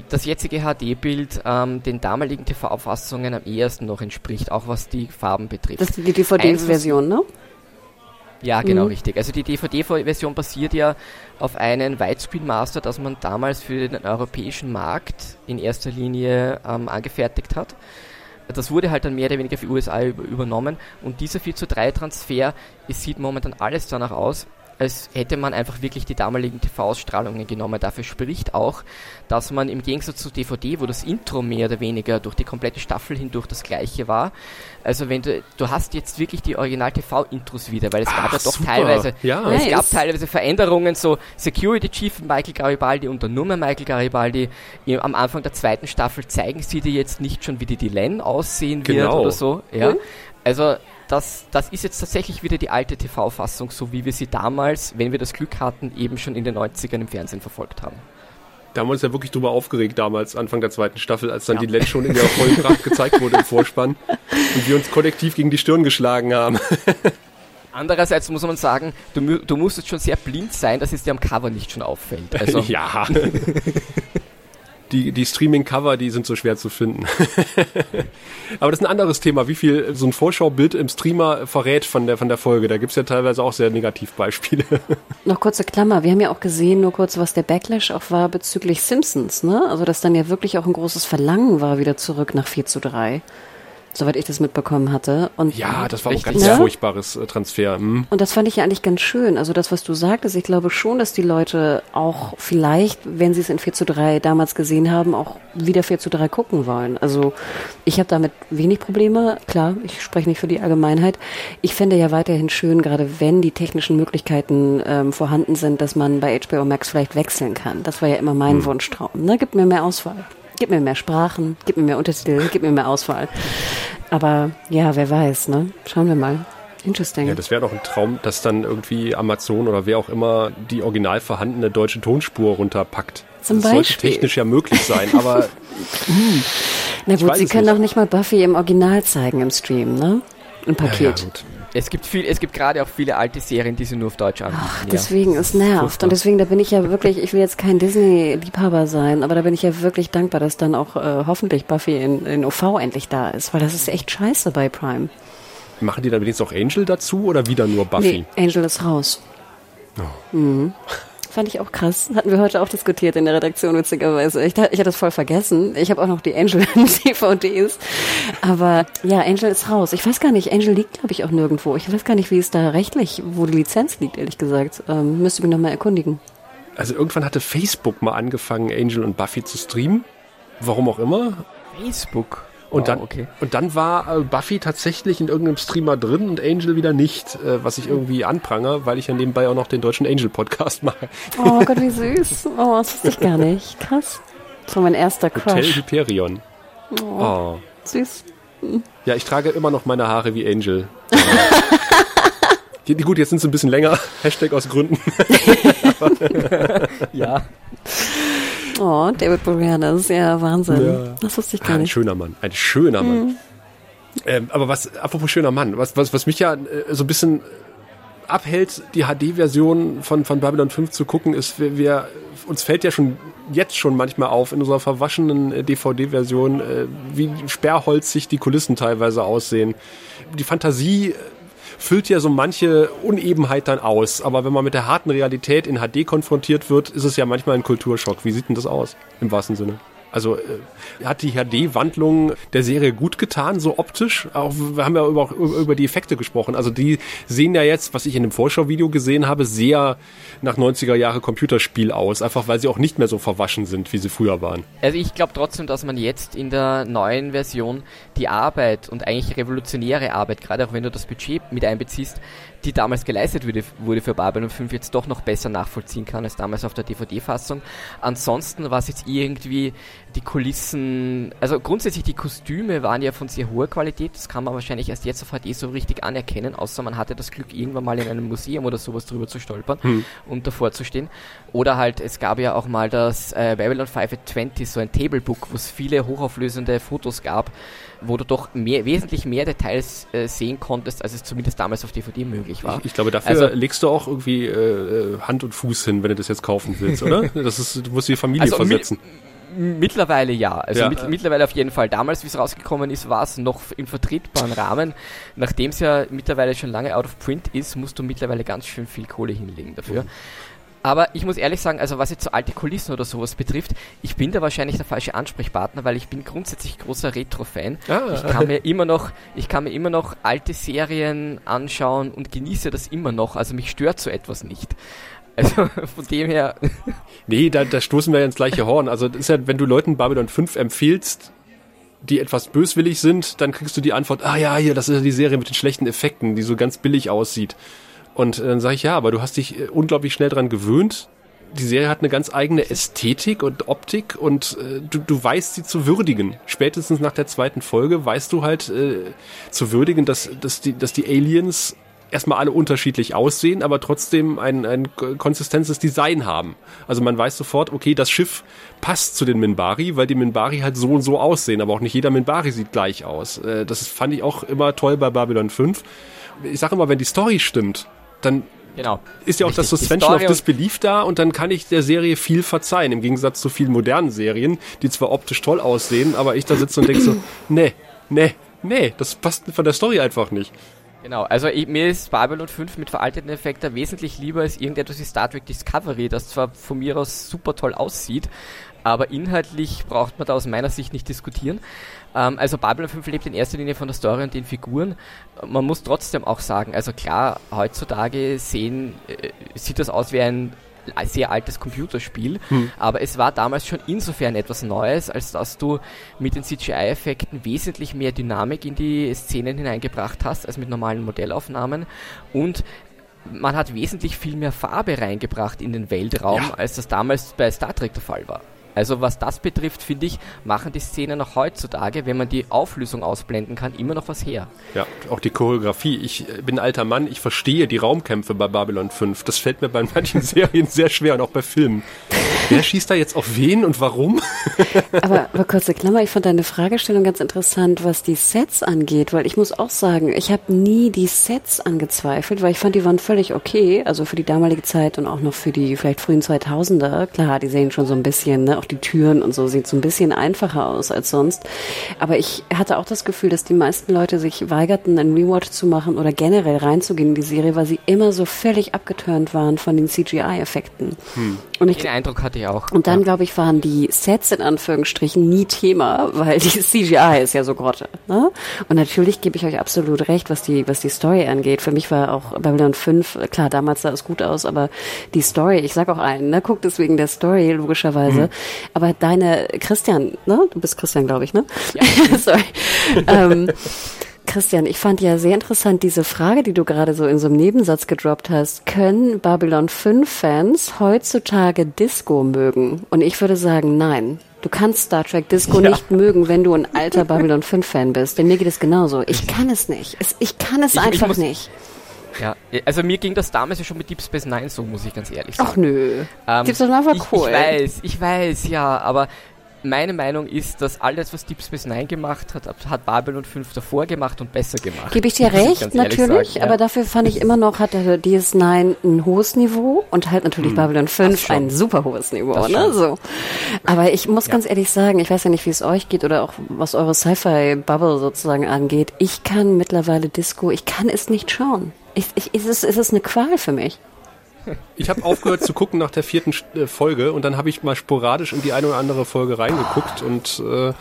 S3: das jetzige HD-Bild ähm, den damaligen TV-Fassungen am ehesten noch entspricht, auch was die Farben betrifft.
S2: Das ist die DVD-Version, ne?
S3: Ja, genau, mhm. richtig. Also die DVD-Version basiert ja auf einem Widescreen Master, das man damals für den europäischen Markt in erster Linie ähm, angefertigt hat. Das wurde halt dann mehr oder weniger für USA übernommen und dieser 4 zu 3 Transfer, es sieht momentan alles danach aus, als hätte man einfach wirklich die damaligen TV-Ausstrahlungen genommen. Dafür spricht auch, dass man im Gegensatz zu DVD, wo das Intro mehr oder weniger durch die komplette Staffel hindurch das gleiche war, also wenn du, du hast jetzt wirklich die Original-TV-Intros wieder, weil es
S1: Ach,
S3: gab ja doch
S1: super.
S3: teilweise,
S1: Ja.
S3: es
S2: Nice.
S3: gab teilweise Veränderungen, so Security Chief Michael Garibaldi und der Nummer Michael Garibaldi. Am Anfang der zweiten Staffel zeigen sie dir jetzt nicht schon, wie die Dylan aussehen wird
S1: Genau.
S3: oder so. Ja.
S2: Mhm.
S3: Also das, das ist jetzt tatsächlich wieder die alte TV-Fassung, so wie wir sie damals, wenn wir das Glück hatten, eben schon in den 90ern im Fernsehen verfolgt haben.
S1: Da haben wir uns ja wirklich drüber aufgeregt damals, Anfang der zweiten Staffel, als dann die Len schon in der vollen Pracht gezeigt wurde im Vorspann und wir uns kollektiv gegen die Stirn geschlagen haben.
S3: Andererseits muss man sagen, du, du musstest schon sehr blind sein, dass es dir am Cover nicht schon auffällt. Also,
S1: ja. Die, die Streaming-Cover, die sind so schwer zu finden. Aber das ist ein anderes Thema, wie viel so ein Vorschaubild im Streamer verrät von der, von der Folge. Da gibt's ja teilweise auch sehr Negativbeispiele.
S2: Noch kurze Klammer. Wir haben ja auch gesehen, nur kurz, was der Backlash auch war bezüglich Simpsons, ne? Also, dass dann ja wirklich auch ein großes Verlangen war, wieder zurück nach 4 zu 3. Soweit ich das mitbekommen hatte. Und
S1: Ja, das war auch ganz
S2: ne?
S1: furchtbares äh, Transfer. Hm.
S2: Und das fand ich ja eigentlich ganz schön. Also das, was du sagtest, ich glaube schon, dass die Leute auch vielleicht, wenn sie es in 4 zu 3 damals gesehen haben, auch wieder 4 zu 3 gucken wollen. Also ich habe damit wenig Probleme. Klar, ich spreche nicht für die Allgemeinheit. Ich fände ja weiterhin schön, gerade wenn die technischen Möglichkeiten ähm, vorhanden sind, dass man bei HBO Max vielleicht wechseln kann. Das war ja immer mein Wunschtraum. Ne? Gib mir mehr Auswahl. Gib mir mehr Sprachen, gib mir mehr Untertitel, gib mir mehr Auswahl. Aber ja, wer weiß, ne? Schauen wir mal. Interesting.
S1: Ja, das wäre doch ein Traum, dass dann irgendwie Amazon oder wer auch immer die original vorhandene deutsche Tonspur runterpackt.
S2: Zum
S1: das sollte
S2: Beispiel.
S1: technisch ja möglich sein, aber
S2: Na gut, sie können auch nicht mal Buffy im Original zeigen im Stream, ne? Im
S1: ja, ja,
S2: Paket.
S1: gut.
S3: Es gibt viel, es gibt gerade auch viele alte Serien, die sie nur auf Deutsch anbieten.
S2: Ach,
S3: ja.
S2: deswegen, es nervt.
S1: Furchtbar.
S2: Und deswegen, da bin ich ja wirklich, ich will jetzt kein Disney-Liebhaber sein, aber da bin ich ja wirklich dankbar, dass dann auch äh, hoffentlich Buffy in, in OV endlich da ist, weil das ist echt scheiße bei Prime.
S1: Machen die dann wenigstens auch Angel dazu oder wieder nur Buffy?
S2: Nee, Angel ist raus. Mhm. Fand ich auch krass. Hatten wir heute auch diskutiert in der Redaktion, witzigerweise. Ich, ich hatte das voll vergessen. Ich habe auch noch die Angel-DVDs. Aber ja, Angel ist raus. Ich weiß gar nicht, Angel liegt, glaube ich, auch nirgendwo. Ich weiß gar nicht, wie es da rechtlich, wo die Lizenz liegt, ehrlich gesagt. Ähm, müsste mich nochmal erkundigen.
S1: Also irgendwann hatte Facebook mal angefangen, Angel und Buffy zu streamen. Warum auch immer.
S3: Facebook.
S1: Und,
S3: Wow,
S1: dann,
S3: okay.
S1: und dann war äh, Buffy tatsächlich in irgendeinem Streamer drin und Angel wieder nicht, äh, was ich irgendwie anprangere, weil ich ja nebenbei auch noch den deutschen Angel-Podcast mache.
S2: Oh Gott, wie süß. Oh, das wusste ich gar nicht. Krass. Das war mein erster
S1: Hotel
S2: Crush.
S1: Hyperion.
S2: Oh,
S1: Oh.
S2: süß.
S1: Ja, ich trage immer noch meine Haare wie Angel. Gut, jetzt sind sie ein bisschen länger. Hashtag aus Gründen.
S3: Ja.
S2: Oh, David Boreanaz, ja, Wahnsinn.
S1: Ja.
S2: Das wusste ich
S1: Ah,
S2: gar
S1: ein
S2: nicht.
S1: schöner Mann. Ein schöner Mann. Ähm, aber was, apropos schöner Mann, was, was, was mich ja äh, so ein bisschen abhält, die HD-Version von, von Babylon 5 zu gucken, ist, wir, wir, uns fällt ja schon jetzt schon manchmal auf in unserer verwaschenen äh, DVD-Version, äh, wie sperrholzig die Kulissen teilweise aussehen. Die Fantasie äh, füllt ja so manche Unebenheit dann aus, aber wenn man mit der harten Realität in HD konfrontiert wird, ist es ja manchmal ein Kulturschock. Wie sieht denn das aus, im wahrsten Sinne? Also äh, hat die HD-Wandlung der Serie gut getan, so optisch? Auch, wir haben ja über, über die Effekte gesprochen. Also die sehen ja jetzt, was ich in dem Vorschauvideo gesehen habe, sehr nach 90er Jahre Computerspiel aus. Einfach weil sie auch nicht mehr so verwaschen sind, wie sie früher waren.
S3: Also ich glaube trotzdem, dass man jetzt in der neuen Version die Arbeit und eigentlich revolutionäre Arbeit, gerade auch wenn du das Budget mit einbeziehst, die damals geleistet wurde, wurde für Babylon 5 jetzt doch noch besser nachvollziehen kann als damals auf der DVD-Fassung. Ansonsten war es jetzt irgendwie die Kulissen, also grundsätzlich die Kostüme waren ja von sehr hoher Qualität, das kann man wahrscheinlich erst jetzt auf HD so richtig anerkennen, außer man hatte das Glück, irgendwann mal in einem Museum oder sowas drüber zu stolpern und davor zu stehen. Oder halt, es gab ja auch mal das äh, Babylon 5 at 20, so ein Tablebook, wo es viele hochauflösende Fotos gab, wo du doch mehr, wesentlich mehr Details äh, sehen konntest, als es zumindest damals auf DVD möglich war.
S1: Ich, ich glaube, dafür
S3: Also-
S1: legst du auch irgendwie äh, äh, Hand und Fuß hin, wenn du das jetzt kaufen willst, oder? Das ist, du musst die Familie
S3: Also, mi-
S1: versetzen.
S3: Mittlerweile ja. Also
S1: Ja.
S3: mit, mittlerweile auf jeden Fall. Damals, wie es rausgekommen ist, war es noch im vertretbaren Rahmen. Nachdem es ja mittlerweile schon lange out of print ist, musst du mittlerweile ganz schön viel Kohle hinlegen dafür. Aber ich muss ehrlich sagen, also was jetzt so alte Kulissen oder sowas betrifft, ich bin da wahrscheinlich der falsche Ansprechpartner, weil ich bin grundsätzlich großer Retro-Fan. Ah. Ich kann mir immer noch, ich kann mir immer noch alte Serien anschauen und genieße das immer noch. Also mich stört so etwas nicht. Also von dem her.
S1: nee, da, da stoßen wir ins gleiche Horn. Also das ist ja, wenn du Leuten Babylon 5 empfiehlst, die etwas böswillig sind, dann kriegst du die Antwort, ah ja, hier, das ist ja die Serie mit den schlechten Effekten, die so ganz billig aussieht. Und äh, dann sage ich, ja, aber du hast dich äh, unglaublich schnell dran gewöhnt. Die Serie hat eine ganz eigene Ästhetik und Optik und äh, du, du weißt sie zu würdigen. Spätestens nach der zweiten Folge weißt du halt äh, zu würdigen, dass, dass, die, dass die Aliens erstmal alle unterschiedlich aussehen, aber trotzdem ein, ein konsistentes Design haben. Also man weiß sofort, okay, das Schiff passt zu den Minbari, weil die Minbari halt so und so aussehen, aber auch nicht jeder Minbari sieht gleich aus. Äh, das fand ich auch immer toll bei Babylon 5. Ich sage immer, wenn die Story stimmt, dann Genau. Ist ja auch Richtig. das Suspension of Disbelief da und dann kann ich der Serie viel verzeihen, im Gegensatz zu vielen modernen Serien, die zwar optisch toll aussehen, aber ich da sitze und denke so, nee, nee, nee, das passt von der Story einfach nicht.
S3: Genau, also ich, mir ist Babylon 5 mit veralteten Effekten wesentlich lieber als irgendetwas wie Star Trek Discovery, das zwar von mir aus super toll aussieht, aber inhaltlich braucht man da aus meiner Sicht nicht diskutieren. Ähm, also Babylon 5 lebt in erster Linie von der Story und den Figuren. Man muss trotzdem auch sagen, also klar, heutzutage sehen, äh, sieht das aus wie ein sehr altes Computerspiel, hm. aber es war damals schon insofern etwas Neues, als dass du mit den CGI-Effekten wesentlich mehr Dynamik in die Szenen hineingebracht hast, als mit normalen Modellaufnahmen und man hat wesentlich viel mehr Farbe reingebracht in den Weltraum, ja. als das damals bei Star Trek der Fall war. Also was das betrifft, finde ich, machen die Szenen auch heutzutage, wenn man die Auflösung ausblenden kann, immer noch was her.
S1: Ja, auch die Choreografie. Ich äh, bin ein alter Mann, ich verstehe die Raumkämpfe bei Babylon 5. Das fällt mir bei manchen Serien sehr schwer und auch bei Filmen. Wer schießt da jetzt auf wen und warum?
S2: aber, aber kurze Klammer, ich fand deine Fragestellung ganz interessant, was die Sets angeht, weil ich muss auch sagen, ich habe nie die Sets angezweifelt, weil ich fand, die waren völlig okay, also für die damalige Zeit und auch noch für die vielleicht frühen 2000er. Klar, die sehen schon so ein bisschen, ne, auch die Türen und so sieht so ein bisschen einfacher aus als sonst. Aber ich hatte auch das Gefühl, dass die meisten Leute sich weigerten, einen Rewatch zu machen oder generell reinzugehen in die Serie, weil sie immer so völlig abgeturnt waren von den CGI-Effekten.
S3: Hm. Und ich, den Eindruck hatte ich auch.
S2: Und dann, ja. glaube ich, waren die Sets in Anführungsstrichen nie Thema, weil die CGI ist ja so grotte. Ne? Und natürlich gebe ich euch absolut recht, was die, was die Story angeht. Für mich war auch Babylon 5, klar, damals sah es gut aus, aber die Story, ich sag auch einen, ne, guckt es wegen der Story, logischerweise. Mhm. Aber deine, Christian, ne? Du bist Christian, glaube ich, ne? Ja. Sorry. ähm, Christian, ich fand ja sehr interessant diese Frage, die du gerade so in so einem Nebensatz gedroppt hast. Können Babylon 5 Fans heutzutage Disco mögen? Und ich würde sagen, nein. Du kannst Star Trek Disco ja. nicht mögen, wenn du ein alter Babylon 5 Fan bist. Denn mir geht es genauso. Ich kann es nicht. Ich kann es ich, einfach ich nicht.
S3: Ja, also mir ging das damals ja schon mit Deep Space Nine so, muss ich ganz ehrlich sagen.
S2: Ach nö. Ähm, Deep Space Nine war cool.
S3: Ich weiß, ich weiß, ja, aber meine Meinung ist, dass alles, was Deep Space Nine gemacht hat, hat Babylon 5 davor gemacht und besser gemacht.
S2: Gebe ich dir recht, natürlich, sagen, aber ja. dafür fand ich immer noch, hat der DS9 ein hohes Niveau und halt natürlich hm, Babylon 5 ein super hohes Niveau, ne, so. Aber ich muss ja. ganz ehrlich sagen, ich weiß ja nicht, wie es euch geht oder auch was eure Sci-Fi-Bubble sozusagen angeht. Ich kann mittlerweile Disco, ich kann es nicht schauen. Ich, ich, ist, es, ist es eine Qual für mich.
S1: Ich habe aufgehört zu gucken nach der vierten äh, Folge und dann habe ich mal sporadisch in die eine oder andere Folge reingeguckt und äh,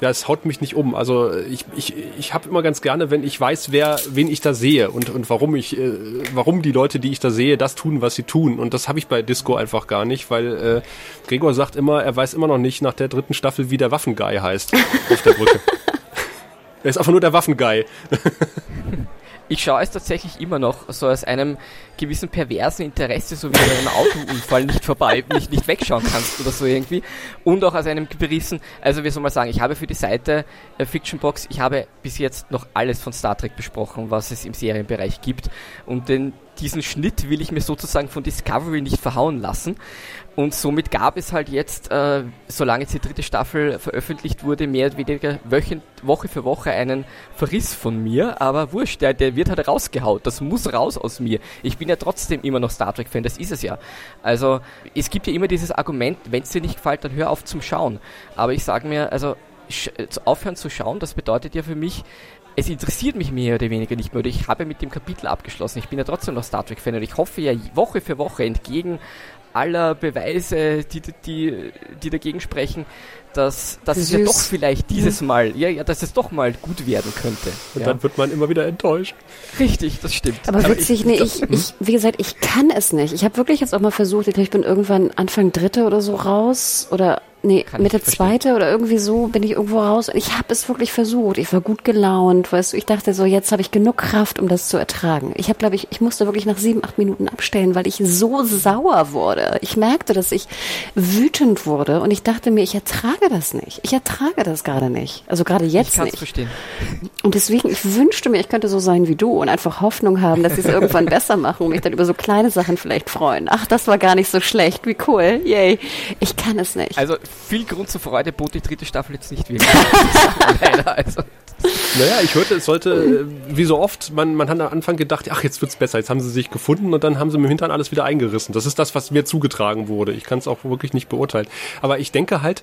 S1: ja, es haut mich nicht um. Also ich, ich, ich habe immer ganz gerne, wenn ich weiß, wer, wen ich da sehe und, und warum ich, äh, warum die Leute, die ich da sehe, das tun, was sie tun. Und das habe ich bei Disco einfach gar nicht, weil äh, Gregor sagt immer, er weiß immer noch nicht nach der dritten Staffel, wie der Waffenguy heißt auf der Brücke. er ist einfach nur der Waffenguy.
S3: Ich schaue es tatsächlich immer noch so aus einem gewissen perversen Interesse, so wie du einem Autounfall nicht vorbei, nicht, nicht wegschauen kannst oder so irgendwie. Und auch aus einem gewissen, also wie soll man sagen, ich habe für die Seite äh, Fiction Box, ich habe bis jetzt noch alles von Star Trek besprochen, was es im Serienbereich gibt. Und den, diesen Schnitt will ich mir sozusagen von Discovery nicht verhauen lassen. Und somit gab es halt jetzt, äh, solange jetzt die dritte Staffel veröffentlicht wurde, mehr oder weniger wöchent, Woche für Woche einen Verriss von mir. Aber wurscht, der, der wird halt rausgehaut. Das muss raus aus mir. Ich bin ja trotzdem immer noch Star Trek-Fan, das ist es ja. Also es gibt ja immer dieses Argument, wenn es dir nicht gefällt, dann hör auf zum Schauen. Aber ich sage mir, also aufhören zu schauen, das bedeutet ja für mich, es interessiert mich mehr oder weniger nicht mehr. Oder ich habe mit dem Kapitel abgeschlossen. Ich bin ja trotzdem noch Star Trek-Fan und ich hoffe ja Woche für Woche entgegen aller Beweise, die, die, die dagegen sprechen, dass, dass es ja doch vielleicht dieses Mal, ja, ja, dass es doch mal gut werden könnte.
S1: Und
S3: ja.
S1: dann wird man immer wieder enttäuscht.
S3: Richtig, das stimmt.
S2: Aber witzig,
S3: ich,
S2: nee, ich, ich, wie gesagt, ich kann es nicht. Ich habe wirklich jetzt auch mal versucht, ich glaube, ich bin irgendwann Anfang Dritte oder so raus oder nee, Kann Mitte zweite oder irgendwie so bin ich irgendwo raus. Und ich habe es wirklich versucht. Ich war gut gelaunt, weißt du. Ich dachte so, jetzt habe ich genug Kraft, um das zu ertragen. Ich habe, glaube ich, ich musste wirklich nach sieben, acht Minuten abstellen, weil ich so sauer wurde. Ich merkte, dass ich wütend wurde und ich dachte mir, ich ertrage das nicht. Ich ertrage das gerade nicht. Also gerade jetzt ich nicht.
S3: verstehen.
S2: Und deswegen, ich wünschte mir, ich könnte so sein wie du und einfach Hoffnung haben, dass sie es irgendwann besser machen und mich dann über so kleine Sachen vielleicht freuen. Ach, das war gar nicht so schlecht. Wie cool. Yay. Ich kann es nicht.
S3: Also viel Grund zur Freude bot die dritte Staffel jetzt nicht wirklich. Leider,
S1: also. Naja, ich hörte, es sollte, äh, wie so oft, man, man hat am Anfang gedacht, ach, jetzt wird's besser, jetzt haben sie sich gefunden und dann haben sie mit dem Hintern alles wieder eingerissen. Das ist das, was mir zugetragen wurde. Ich kann es auch wirklich nicht beurteilen. Aber ich denke halt,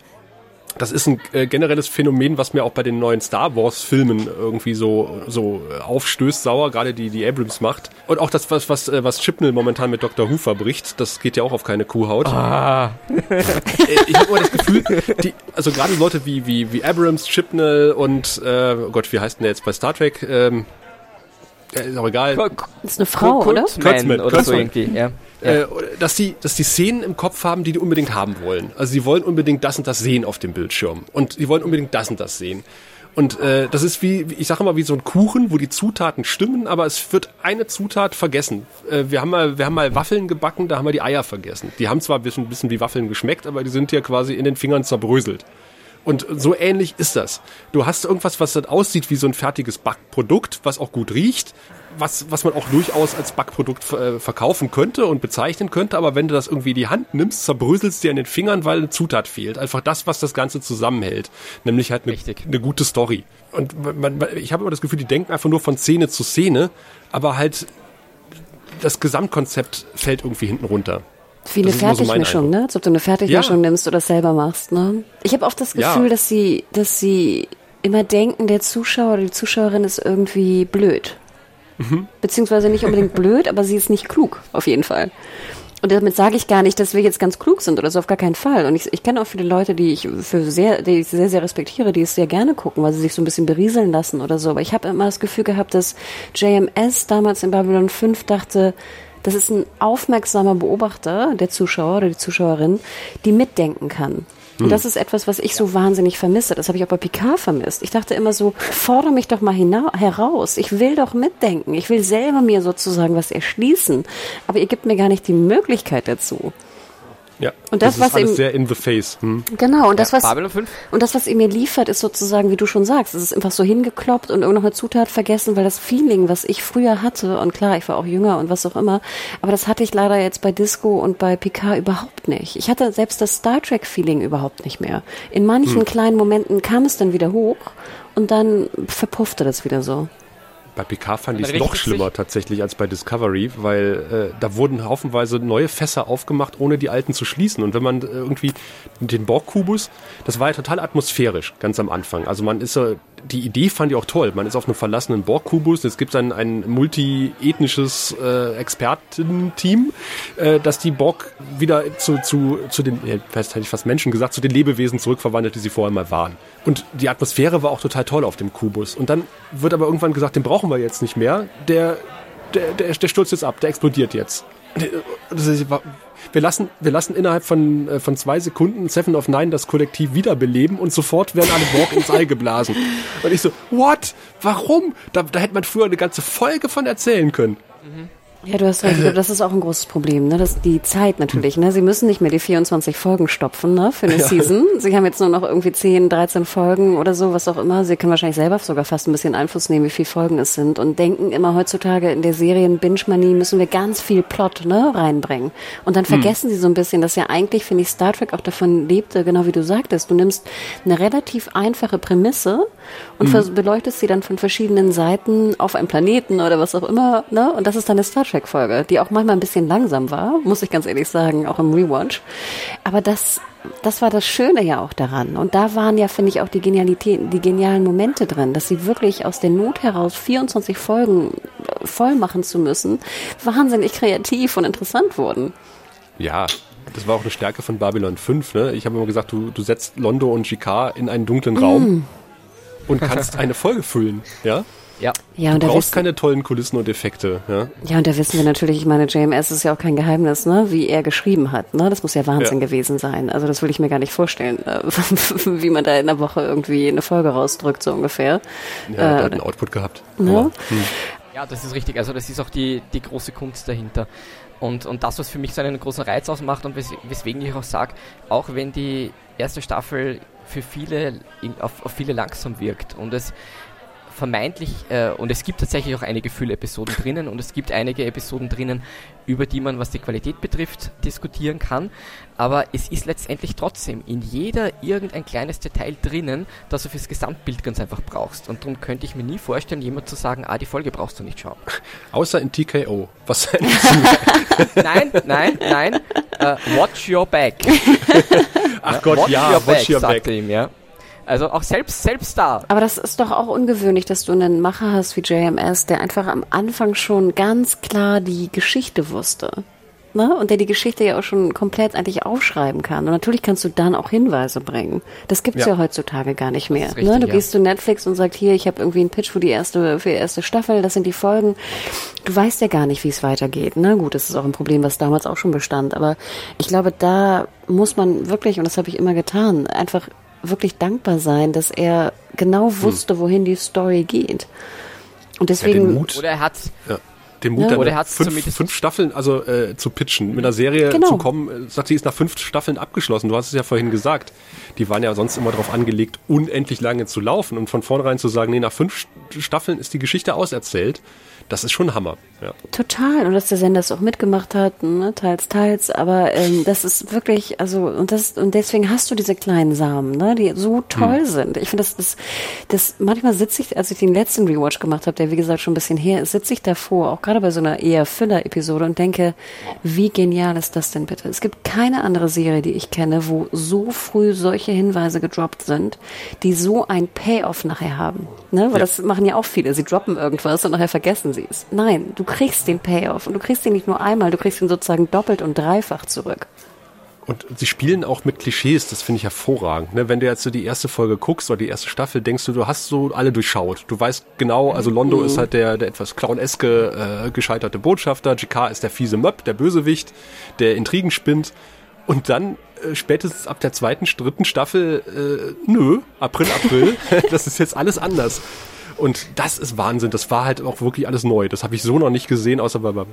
S1: das ist ein äh, generelles Phänomen, was mir auch bei den neuen Star Wars Filmen irgendwie so so äh, aufstößt, sauer, gerade die die Abrams macht und auch das was was äh, was Chipnell momentan mit Dr. Who verbricht, das geht ja auch auf keine Kuhhaut. Ah. Äh, ich habe immer das Gefühl, die also gerade Leute wie wie wie Abrams, Chipnell und äh, oh Gott, wie heißt denn der jetzt bei Star Trek? Ähm, ist auch egal.
S2: Das ist eine Frau,
S3: Kurtzman oder? Kurtzman, oder so irgendwie, ja.
S1: Äh, dass die, dass die Szenen im Kopf haben, die die unbedingt haben wollen. Also sie wollen unbedingt das und das sehen auf dem Bildschirm. Und sie wollen unbedingt das und das sehen. Und äh, das ist wie, ich sage mal, wie so ein Kuchen, wo die Zutaten stimmen, aber es wird eine Zutat vergessen. Äh, wir, haben mal, wir haben mal Waffeln gebacken, da haben wir die Eier vergessen. Die haben zwar ein bisschen, bisschen wie Waffeln geschmeckt, aber die sind ja quasi in den Fingern zerbröselt. Und so ähnlich ist das. Du hast irgendwas, was dann aussieht wie so ein fertiges Backprodukt, was auch gut riecht, was, was man auch durchaus als Backprodukt äh, verkaufen könnte und bezeichnen könnte, aber wenn du das irgendwie in die Hand nimmst, zerbröselst dir an den Fingern, weil eine Zutat fehlt. Einfach das, was das Ganze zusammenhält. Nämlich halt eine, eine gute Story. Und man, man, ich habe immer das Gefühl, die denken einfach nur von Szene zu Szene, aber halt das Gesamtkonzept fällt irgendwie hinten runter.
S2: Wie eine Fertigmischung, so ne? Als ob du eine Fertigmischung ja. nimmst oder selber machst, ne? Ich habe oft das Gefühl, ja. dass sie, dass sie immer denken, der Zuschauer oder die Zuschauerin ist irgendwie blöd. Mhm. Beziehungsweise nicht unbedingt blöd, aber sie ist nicht klug, auf jeden Fall. Und damit sage ich gar nicht, dass wir jetzt ganz klug sind oder so, auf gar keinen Fall. Und ich, ich kenne auch viele Leute, die ich für sehr, die ich sehr, sehr respektiere, die es sehr gerne gucken, weil sie sich so ein bisschen berieseln lassen oder so. Aber ich habe immer das Gefühl gehabt, dass JMS damals in Babylon 5 dachte, das ist ein aufmerksamer Beobachter, der Zuschauer oder die Zuschauerin, die mitdenken kann. Und hm. das ist etwas, was ich so wahnsinnig vermisse. Das habe ich auch bei Picard vermisst. Ich dachte immer so, fordere mich doch mal heraus. Ich will doch mitdenken. Ich will selber mir sozusagen was erschließen. Aber ihr gebt mir gar nicht die Möglichkeit dazu.
S1: Ja, und das, das was alles ihm, sehr in the face. Hm.
S2: Genau, und das, was, und das, was ihr mir liefert, ist sozusagen, wie du schon sagst, es ist einfach so hingekloppt und irgendeine Zutat vergessen, weil das Feeling, was ich früher hatte, und klar, ich war auch jünger und was auch immer, aber das hatte ich leider jetzt bei Disco und bei Picard überhaupt nicht. Ich hatte selbst das Star Trek Feeling überhaupt nicht mehr. In manchen hm. kleinen Momenten kam es dann wieder hoch und dann verpuffte das wieder so.
S1: Bei PK fand ich es noch schlimmer tatsächlich als bei Discovery, weil äh, da wurden haufenweise neue Fässer aufgemacht, ohne die alten zu schließen. Und wenn man äh, irgendwie den Borg-Kubus, das war ja total atmosphärisch, ganz am Anfang. Also man ist so, die Idee fand ich auch toll. Man ist auf einem verlassenen Borg-Kubus, es gibt ein, ein multi-ethnisches äh, Expertenteam, äh, das die Borg wieder zu, zu, zu den, ja, fast hätte ich fast Menschen gesagt, zu den Lebewesen zurückverwandelt, die sie vorher mal waren. Und die Atmosphäre war auch total toll auf dem Kubus. Und dann wird aber irgendwann gesagt, den brauchen wir jetzt nicht mehr. Der, der, der, der stürzt jetzt ab, der explodiert jetzt. Wir lassen, wir lassen innerhalb von, äh, von zwei Sekunden Seven of Nine das Kollektiv wiederbeleben und sofort werden alle Borg ins All geblasen. Und ich so, what? Warum? Da, da hätte man früher eine ganze Folge von erzählen können. Mhm.
S2: Ja, du hast recht. Glaube, das ist auch ein großes Problem. Ne? Das die Zeit natürlich. Ne? Sie müssen nicht mehr die 24 Folgen stopfen ne? für eine ja. Season. Sie haben jetzt nur noch irgendwie 10, 13 Folgen oder so, was auch immer. Sie können wahrscheinlich selber sogar fast ein bisschen Einfluss nehmen, wie viele Folgen es sind. Und denken immer heutzutage in der Serien Binge-Manie müssen wir ganz viel Plot ne, reinbringen. Und dann hm. vergessen hm. sie so ein bisschen, dass ja eigentlich, finde ich, Star Trek auch davon lebte, genau wie du sagtest. Du nimmst eine relativ einfache Prämisse und hm. beleuchtest sie dann von verschiedenen Seiten auf einem Planeten oder was auch immer. Ne? Und das ist dann eine Star Trek Trek-Folge, die auch manchmal ein bisschen langsam war, muss ich ganz ehrlich sagen, auch im Rewatch. Aber das, das war das Schöne ja auch daran. Und da waren ja, finde ich, auch die Genialität, die genialen Momente drin, dass sie wirklich aus der Not heraus 24 Folgen voll machen zu müssen, wahnsinnig kreativ und interessant wurden.
S1: Ja, Das war auch eine Stärke von Babylon 5. Ne? Ich habe immer gesagt, du, du setzt Londo und Jikar in einen dunklen Raum mm. und kannst eine Folge füllen. Ja,
S3: ja.
S2: ja und
S1: du brauchst keine tollen Kulissen und Effekte. Ja?
S2: ja, und da wissen wir natürlich, ich meine, JMS ist ja auch kein Geheimnis, ne? wie er geschrieben hat. Ne? Das muss ja Wahnsinn ja. gewesen sein. Also das will ich mir gar nicht vorstellen, äh, wie man da in der Woche irgendwie eine Folge rausdrückt, so ungefähr.
S1: Ja, äh, der hat einen Output gehabt.
S2: Ne? hm.
S3: Ja, das ist richtig. Also das ist auch die, die große Kunst dahinter. Und, und das, was für mich so einen großen Reiz ausmacht und wes weswegen ich auch sage, auch wenn die erste Staffel für viele auf, auf viele langsam wirkt und es vermeintlich, äh, und es gibt tatsächlich auch einige Füll-Episoden drinnen und es gibt einige Episoden drinnen, über die man, was die Qualität betrifft, diskutieren kann. Aber es ist letztendlich trotzdem in jeder irgendein kleines Detail drinnen, das du fürs Gesamtbild ganz einfach brauchst. Und darum könnte ich mir nie vorstellen, jemand zu sagen, ah, die Folge brauchst du nicht schauen.
S1: Außer in TKO. Was
S3: Nein, nein, nein. Uh, watch your back.
S1: Ach Gott, watch ja,
S3: your watch back, your back. Ihm, ja. Also auch selbst, selbst da.
S2: Aber das ist doch auch ungewöhnlich, dass du einen Macher hast wie JMS, der einfach am Anfang schon ganz klar die Geschichte wusste. Ne? Und der die Geschichte ja auch schon komplett eigentlich aufschreiben kann. Und natürlich kannst du dann auch Hinweise bringen. Das gibt's ja, ja heutzutage gar nicht mehr. Richtig, ne? Du ja. gehst zu Netflix und sagst, hier, ich habe irgendwie einen Pitch für die erste, für die erste Staffel, das sind die Folgen. Du weißt ja gar nicht, wie es weitergeht. Ne? Gut, das ist auch ein Problem, was damals auch schon bestand. Aber ich glaube, da muss man wirklich, und das habe ich immer getan, einfach wirklich dankbar sein, dass er genau hm. wusste, hm. wohin die Story geht. Und deswegen.
S1: Ja, Mut, oder er hat. Ja, den Mut, ja. dann fünf, fünf Staffeln also äh, zu pitchen, mit einer Serie genau. zu kommen. Äh, sagt sie, ist nach fünf Staffeln abgeschlossen. Du hast es ja vorhin gesagt. Die waren ja sonst immer darauf angelegt, unendlich lange zu laufen und von vornherein zu sagen, nee, nach fünf Staffeln ist die Geschichte auserzählt das ist schon Hammer. Ja.
S2: Total. Und dass der Sender es auch mitgemacht hat, ne? teils, teils. Aber ähm, das ist wirklich, also, und das, und deswegen hast du diese kleinen Samen, ne? die so toll hm. sind. Ich finde, das, das, das, manchmal sitze ich, als ich den letzten Rewatch gemacht habe, der wie gesagt schon ein bisschen her ist, sitze ich davor, auch gerade bei so einer eher Füller-Episode und denke, wie genial ist das denn bitte? Es gibt keine andere Serie, die ich kenne, wo so früh solche Hinweise gedroppt sind, die so ein Payoff nachher haben. Ne? Weil ja. das machen ja auch viele. Sie droppen irgendwas und nachher vergessen sie es. Nein, du kriegst den Payoff und du kriegst ihn nicht nur einmal, du kriegst ihn sozusagen doppelt und dreifach zurück.
S1: Und sie spielen auch mit Klischees, das finde ich hervorragend. Ne? Wenn du jetzt so die erste Folge guckst oder die erste Staffel, denkst du, du hast so alle durchschaut. Du weißt genau, also Londo mhm. ist halt der, der etwas clowneske, äh, gescheiterte Botschafter, JK ist der fiese Möb, der Bösewicht, der Intrigen spinnt. Und dann äh, spätestens ab der zweiten, dritten Staffel, äh, nö, April, April, das ist jetzt alles anders. Und das ist Wahnsinn. Das war halt auch wirklich alles neu. Das habe ich so noch nicht gesehen, außer bei,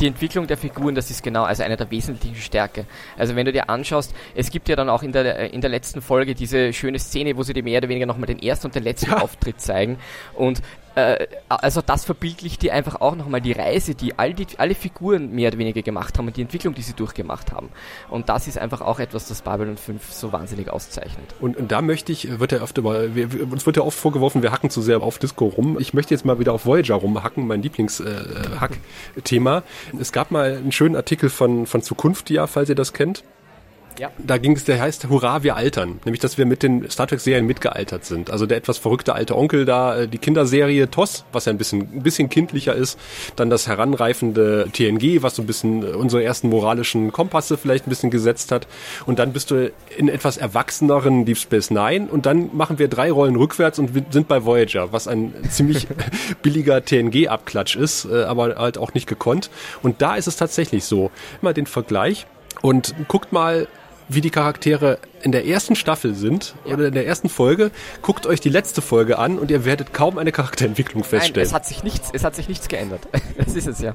S3: die Entwicklung der Figuren, das ist genau also eine der wesentlichen Stärke. Also wenn du dir anschaust, es gibt ja dann auch in der, in der letzten Folge diese schöne Szene, wo sie dir mehr oder weniger nochmal den ersten und den letzten ja. Auftritt zeigen. Und äh, also das verbildlicht dir einfach auch nochmal die Reise, die, all die alle Figuren mehr oder weniger gemacht haben und die Entwicklung, die sie durchgemacht haben. Und das ist einfach auch etwas, das Babylon 5 so wahnsinnig auszeichnet.
S1: Und, und da möchte ich, wird ja oft über, wir, uns wird ja oft vorgeworfen, wir hacken zu sehr auf Disco rum. Ich möchte jetzt mal wieder auf Voyager rumhacken, mein Lieblingshack-Thema. Äh, es gab mal einen schönen Artikel von, von Zukunftia, falls ihr das kennt. Ja. Da ging es, der heißt Hurra, wir altern. Nämlich, dass wir mit den Star Trek-Serien mitgealtert sind. Also der etwas verrückte alte Onkel da, äh, die Kinderserie TOS, was ja ein bisschen, ein bisschen kindlicher ist. Dann das heranreifende TNG, was so ein bisschen äh, unsere ersten moralischen Kompasse vielleicht ein bisschen gesetzt hat. Und dann bist du in etwas erwachseneren Deep Space Nine und dann machen wir drei Rollen rückwärts und sind bei Voyager, was ein ziemlich billiger TNG-Abklatsch ist, äh, aber halt auch nicht gekonnt. Und da ist es tatsächlich so. Mal den Vergleich und guckt mal, wie die Charaktere in der ersten Staffel sind ja. oder in der ersten Folge, guckt euch die letzte Folge an und ihr werdet kaum eine Charakterentwicklung feststellen.
S3: Nein, es hat sich nichts, es hat sich nichts geändert. das ist es ja.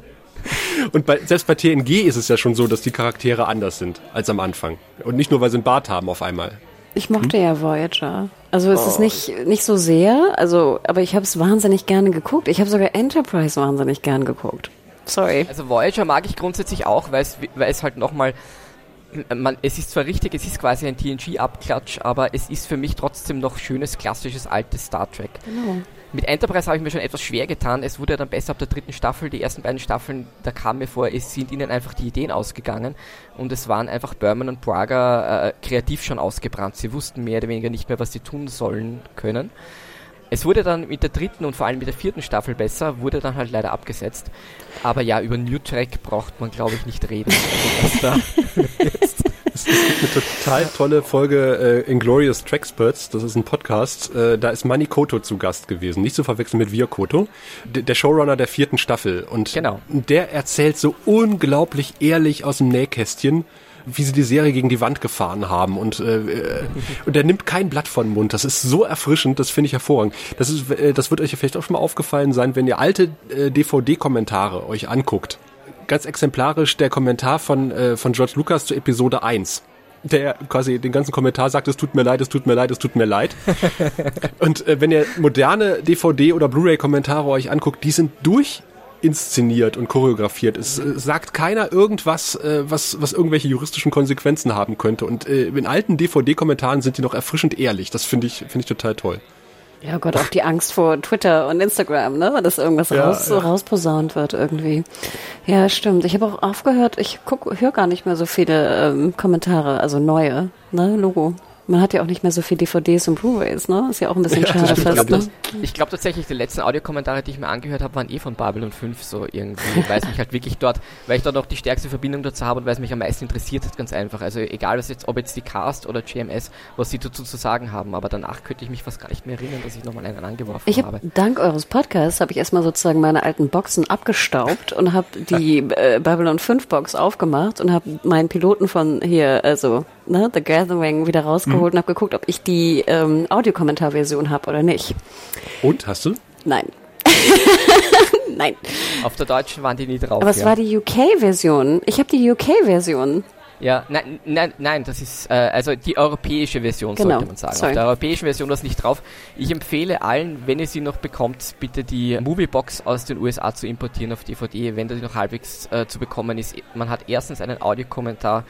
S1: Und bei, selbst bei TNG ist es ja schon so, dass die Charaktere anders sind als am Anfang. Und nicht nur, weil sie einen Bart haben auf einmal.
S2: Ich mochte hm? ja Voyager. Also es oh. ist nicht, nicht so sehr, also, aber ich habe es wahnsinnig gerne geguckt. Ich habe sogar Enterprise wahnsinnig gern geguckt. Sorry.
S3: Also Voyager mag ich grundsätzlich auch, weil es, weil es halt nochmal man, es ist zwar richtig, es ist quasi ein TNG-Abklatsch, aber es ist für mich trotzdem noch schönes, klassisches, altes Star Trek. Genau. Mit Enterprise habe ich mir schon etwas schwer getan. Es wurde ja dann besser ab der dritten Staffel. Die ersten beiden Staffeln, da kam mir vor, es sind ihnen einfach die Ideen ausgegangen und es waren einfach Berman und Braga äh, kreativ schon ausgebrannt. Sie wussten mehr oder weniger nicht mehr, was sie tun sollen können. Es wurde dann mit der dritten und vor allem mit der vierten Staffel besser, wurde dann halt leider abgesetzt. Aber ja, über New Track braucht man, glaube ich, nicht reden. Also,
S1: es, gibt eine total tolle Folge äh, Inglorious Tracksperts, das ist ein Podcast, äh, da ist Manny Koto zu Gast gewesen, nicht zu verwechseln mit Wir Koto, der Showrunner der vierten Staffel. Und
S3: genau.
S1: der erzählt so unglaublich ehrlich aus dem Nähkästchen, wie sie die Serie gegen die Wand gefahren haben und äh, äh und er nimmt kein Blatt von den Mund. Das ist so erfrischend, das finde ich hervorragend. Das ist, äh, das wird euch vielleicht auch schon mal aufgefallen sein, wenn ihr alte äh, DVD-Kommentare euch anguckt ganz exemplarisch der Kommentar von, äh, von George Lucas zu Episode 1 der quasi den ganzen Kommentar sagt, es tut mir leid, es tut mir leid, es tut mir leid. und äh, wenn ihr moderne DVD- oder Blu-ray-Kommentare euch anguckt, die sind durchinszeniert und choreografiert. Es äh, sagt keiner irgendwas, äh, was, was irgendwelche juristischen Konsequenzen haben könnte. Und äh, in alten DVD-Kommentaren sind die noch erfrischend ehrlich. Das finde ich, finde ich total toll.
S2: Ja Gott, auch die Angst vor Twitter und Instagram, ne? Dass irgendwas ja, raus, ja. rausposaunt wird irgendwie. Ja, stimmt. Ich habe auch aufgehört, ich guck, höre gar nicht mehr so viele ähm, Kommentare, also neue, ne? Logo. Man hat ja auch nicht mehr so viel DVDs und Blu-rays, ne? Ist ja auch ein bisschen ja, schade
S3: fast, ne? Ich glaube tatsächlich, die letzten Audiokommentare, die ich mir angehört habe, waren eh von Babylon 5 so irgendwie, weil es mich halt wirklich dort, weil ich dort auch die stärkste Verbindung dazu habe und weil es mich am meisten interessiert hat, ganz einfach. Also egal, was jetzt, ob jetzt die Cast oder GMS, was sie dazu zu sagen haben, aber danach könnte ich mich fast gar nicht mehr erinnern, dass ich nochmal einen angeworfen
S2: ich hab, habe. Dank eures Podcasts habe ich erstmal sozusagen meine alten Boxen abgestaubt und habe die äh, Babylon 5 Box aufgemacht und habe meinen Piloten von hier, also ne, The Gathering wieder rausgeholt mhm. und habe geguckt, ob ich die ähm, Audiokommentarversion habe oder nicht.
S1: Und hast du?
S2: Nein. Nein.
S3: Auf der deutschen waren die nie drauf.
S2: Aber es ja. war die UK-Version. Ich habe die UK-Version.
S3: Ja, nein, nein, nein, das ist äh, also die europäische Version, genau. sollte man sagen. Sorry. Auf der europäischen Version ist nicht drauf. Ich empfehle allen, wenn ihr sie noch bekommt, bitte die Moviebox aus den USA zu importieren auf DVD, wenn das noch halbwegs äh, zu bekommen ist. Man hat erstens einen Audiokommentar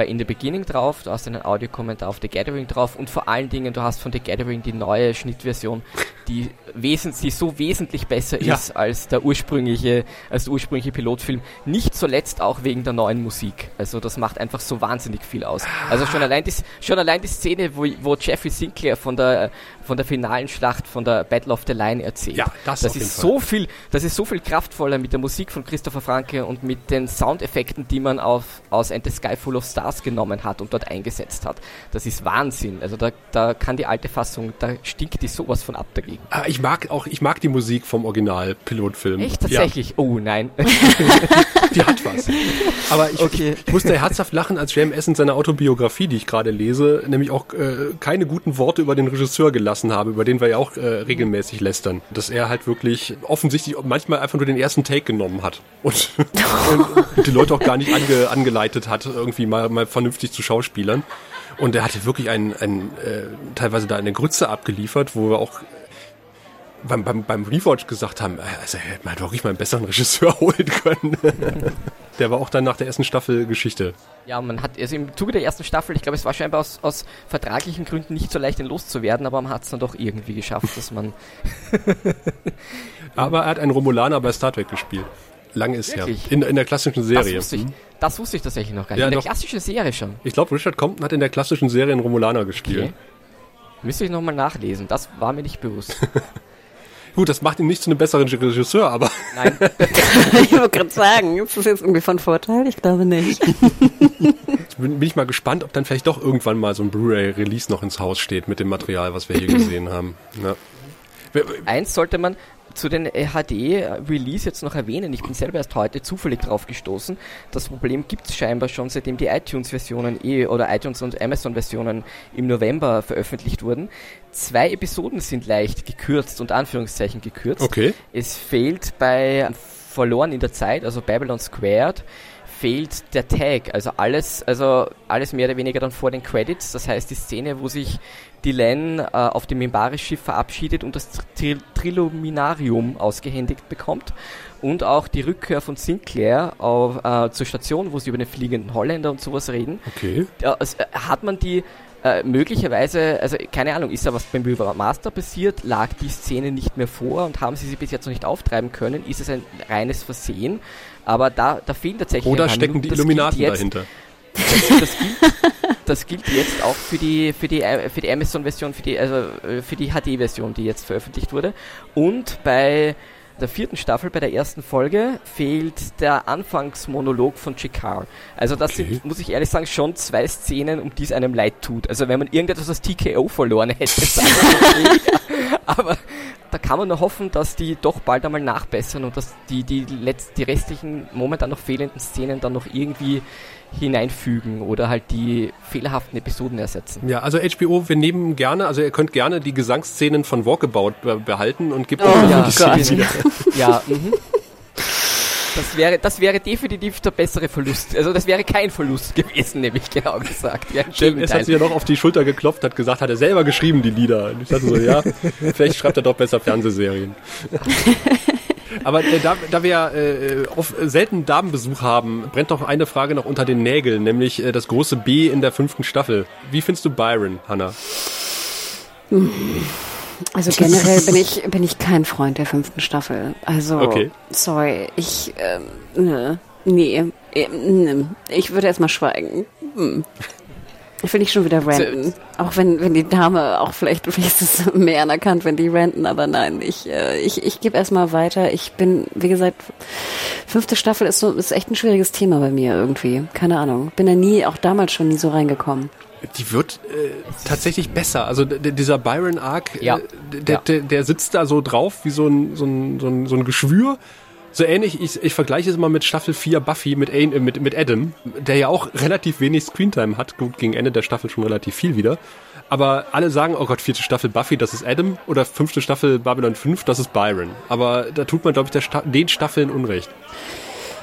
S3: bei In the Beginning drauf, du hast einen Audiokommentar auf The Gathering drauf und vor allen Dingen, du hast von The Gathering die neue Schnittversion, die, wesentlich, die so wesentlich besser ja. ist als der ursprüngliche, als der ursprüngliche Pilotfilm. Nicht zuletzt auch wegen der neuen Musik. Also das macht einfach so wahnsinnig viel aus. Also schon allein die, schon allein die Szene, wo, wo Jeffrey Sinclair von der, von der finalen Schlacht von der Battle of the Line erzählt. Ja, das, das ist so viel, das ist so viel kraftvoller mit der Musik von Christopher Franke und mit den Soundeffekten, die man auf, aus And the Sky Full of Stars genommen hat und dort eingesetzt hat. Das ist Wahnsinn. Also da, da kann die alte Fassung, da stinkt die sowas von ab dagegen.
S1: Ah, ich mag auch, ich mag die Musik vom Original-Pilotfilm.
S3: Echt tatsächlich? Ja. Oh nein.
S1: die hat was. Aber ich, okay. ich, ich musste herzhaft lachen, als JMS in seiner Autobiografie, die ich gerade lese, nämlich auch äh, keine guten Worte über den Regisseur gelassen gelassen habe, über den wir ja auch äh, regelmäßig lästern. Dass er halt wirklich offensichtlich manchmal einfach nur den ersten Take genommen hat und, und die Leute auch gar nicht ange, angeleitet hat, irgendwie mal, mal vernünftig zu Schauspielern. Und er hatte wirklich einen, einen äh, teilweise da eine Grütze abgeliefert, wo wir auch beim, beim, beim Rewatch gesagt haben, äh, also hätte man wirklich mal einen besseren Regisseur holen können. der war auch dann nach der ersten Staffel Geschichte.
S3: Ja, man hat, also im Zuge der ersten Staffel, ich glaube, es war scheinbar aus, aus vertraglichen Gründen nicht so leicht, ihn loszuwerden, aber man hat es dann doch irgendwie geschafft, dass man.
S1: aber er hat einen Romulaner bei Star Trek gespielt. Lang ist ja. In, in der klassischen Serie.
S3: Das wusste, ich, das wusste ich tatsächlich noch gar nicht. Ja, in der doch. klassischen Serie schon.
S1: Ich glaube, Richard Compton hat in der klassischen Serie einen Romulaner gespielt. Okay.
S3: Müsste ich nochmal nachlesen. Das war mir nicht bewusst.
S1: Gut, das macht ihn nicht zu einem besseren Regisseur, aber.
S2: Nein. ich wollte gerade sagen, ist das jetzt irgendwie von Vorteil? Ich glaube nicht.
S1: Jetzt bin, ich mal gespannt, ob dann vielleicht doch irgendwann mal so ein Blu-ray-Release noch ins Haus steht mit dem Material, was wir hier gesehen haben. Ja.
S3: Eins sollte man zu den HD-Release jetzt noch erwähnen. Ich bin selber erst heute zufällig drauf gestoßen. Das Problem gibt es scheinbar schon, seitdem die iTunes-Versionen eh oder iTunes und Amazon-Versionen im November veröffentlicht wurden. Zwei Episoden sind leicht gekürzt und Anführungszeichen gekürzt.
S1: Okay.
S3: Es fehlt bei Verloren in der Zeit, also Babylon Squared, fehlt der Tag, also alles, also alles mehr oder weniger dann vor den Credits. Das heißt, die Szene, wo sich Dylan äh, auf dem Mimbaris-Schiff verabschiedet und das Tri Triluminarium ausgehändigt bekommt. Und auch die Rückkehr von Sinclair auf, äh, zur Station, wo sie über den fliegenden Holländer und sowas reden.
S1: Okay.
S3: Ja, also, hat man die äh, möglicherweise, also keine Ahnung, ist da was beim Master passiert? Lag die Szene nicht mehr vor und haben sie sie bis jetzt noch nicht auftreiben können? Ist es ein reines Versehen? Aber da, da fehlen tatsächlich.
S1: Oder stecken die Illuminaten dahinter?
S3: Das, das, gilt, das gilt jetzt auch für die, für die, für die Amazon-Version, für die, also äh, für die HD-Version, die jetzt veröffentlicht wurde. Und bei der vierten Staffel, bei der ersten Folge, fehlt der Anfangsmonolog von Chikar. Also das okay. sind, muss ich ehrlich sagen, schon zwei Szenen, um die es einem leid tut. Also wenn man irgendetwas aus TKO verloren hätte, aber da kann man nur hoffen, dass die doch bald einmal nachbessern und dass die, die, letzt, die restlichen momentan noch fehlenden Szenen dann noch irgendwie hineinfügen oder halt die fehlerhaften Episoden ersetzen.
S1: Ja, also HBO, wir nehmen gerne, also ihr könnt gerne die Gesangsszenen von Walkabout behalten und gebt
S2: oh,
S1: uns
S2: ja,
S1: die wieder.
S3: Ja, mhm. Das wäre, das wäre definitiv der bessere Verlust. Also das wäre kein Verlust gewesen, nämlich genau gesagt. Ja,
S1: es hat sich ja noch auf die Schulter geklopft, hat gesagt, hat er selber geschrieben, die Lieder. Und ich dachte so, ja, vielleicht schreibt er doch besser Fernsehserien. Aber äh, da, da wir äh, auf selten Damenbesuch haben, brennt doch eine Frage noch unter den Nägeln, nämlich äh, das große B in der fünften Staffel. Wie findest du Byron, Hannah?
S2: Also generell bin ich bin ich kein Freund der fünften Staffel. Also okay. sorry, ich ähm, ne, nee, äh, ne, ich würde erstmal schweigen. Hm. Ich will nicht schon wieder ranten. Auch wenn, wenn die Dame auch vielleicht, vielleicht ist es mehr anerkannt, wenn die ranten, aber nein, ich, äh, ich, ich gebe erstmal weiter. Ich bin, wie gesagt, fünfte Staffel ist so, ist echt ein schwieriges Thema bei mir irgendwie. Keine Ahnung. Bin da nie, auch damals schon nie so reingekommen.
S1: Die wird äh, tatsächlich besser. Also dieser Byron Arc, ja. äh, der, ja. der, der sitzt da so drauf wie so ein, so ein, so ein, so ein Geschwür so ähnlich, ich, ich vergleiche es mal mit Staffel 4 Buffy mit, äh, mit, mit Adam, der ja auch relativ wenig Screentime hat. Gut, gegen Ende der Staffel schon relativ viel wieder. Aber alle sagen, oh Gott, vierte Staffel Buffy, das ist Adam. Oder fünfte Staffel Babylon 5, das ist Byron. Aber da tut man, glaube ich, Sta den Staffeln Unrecht.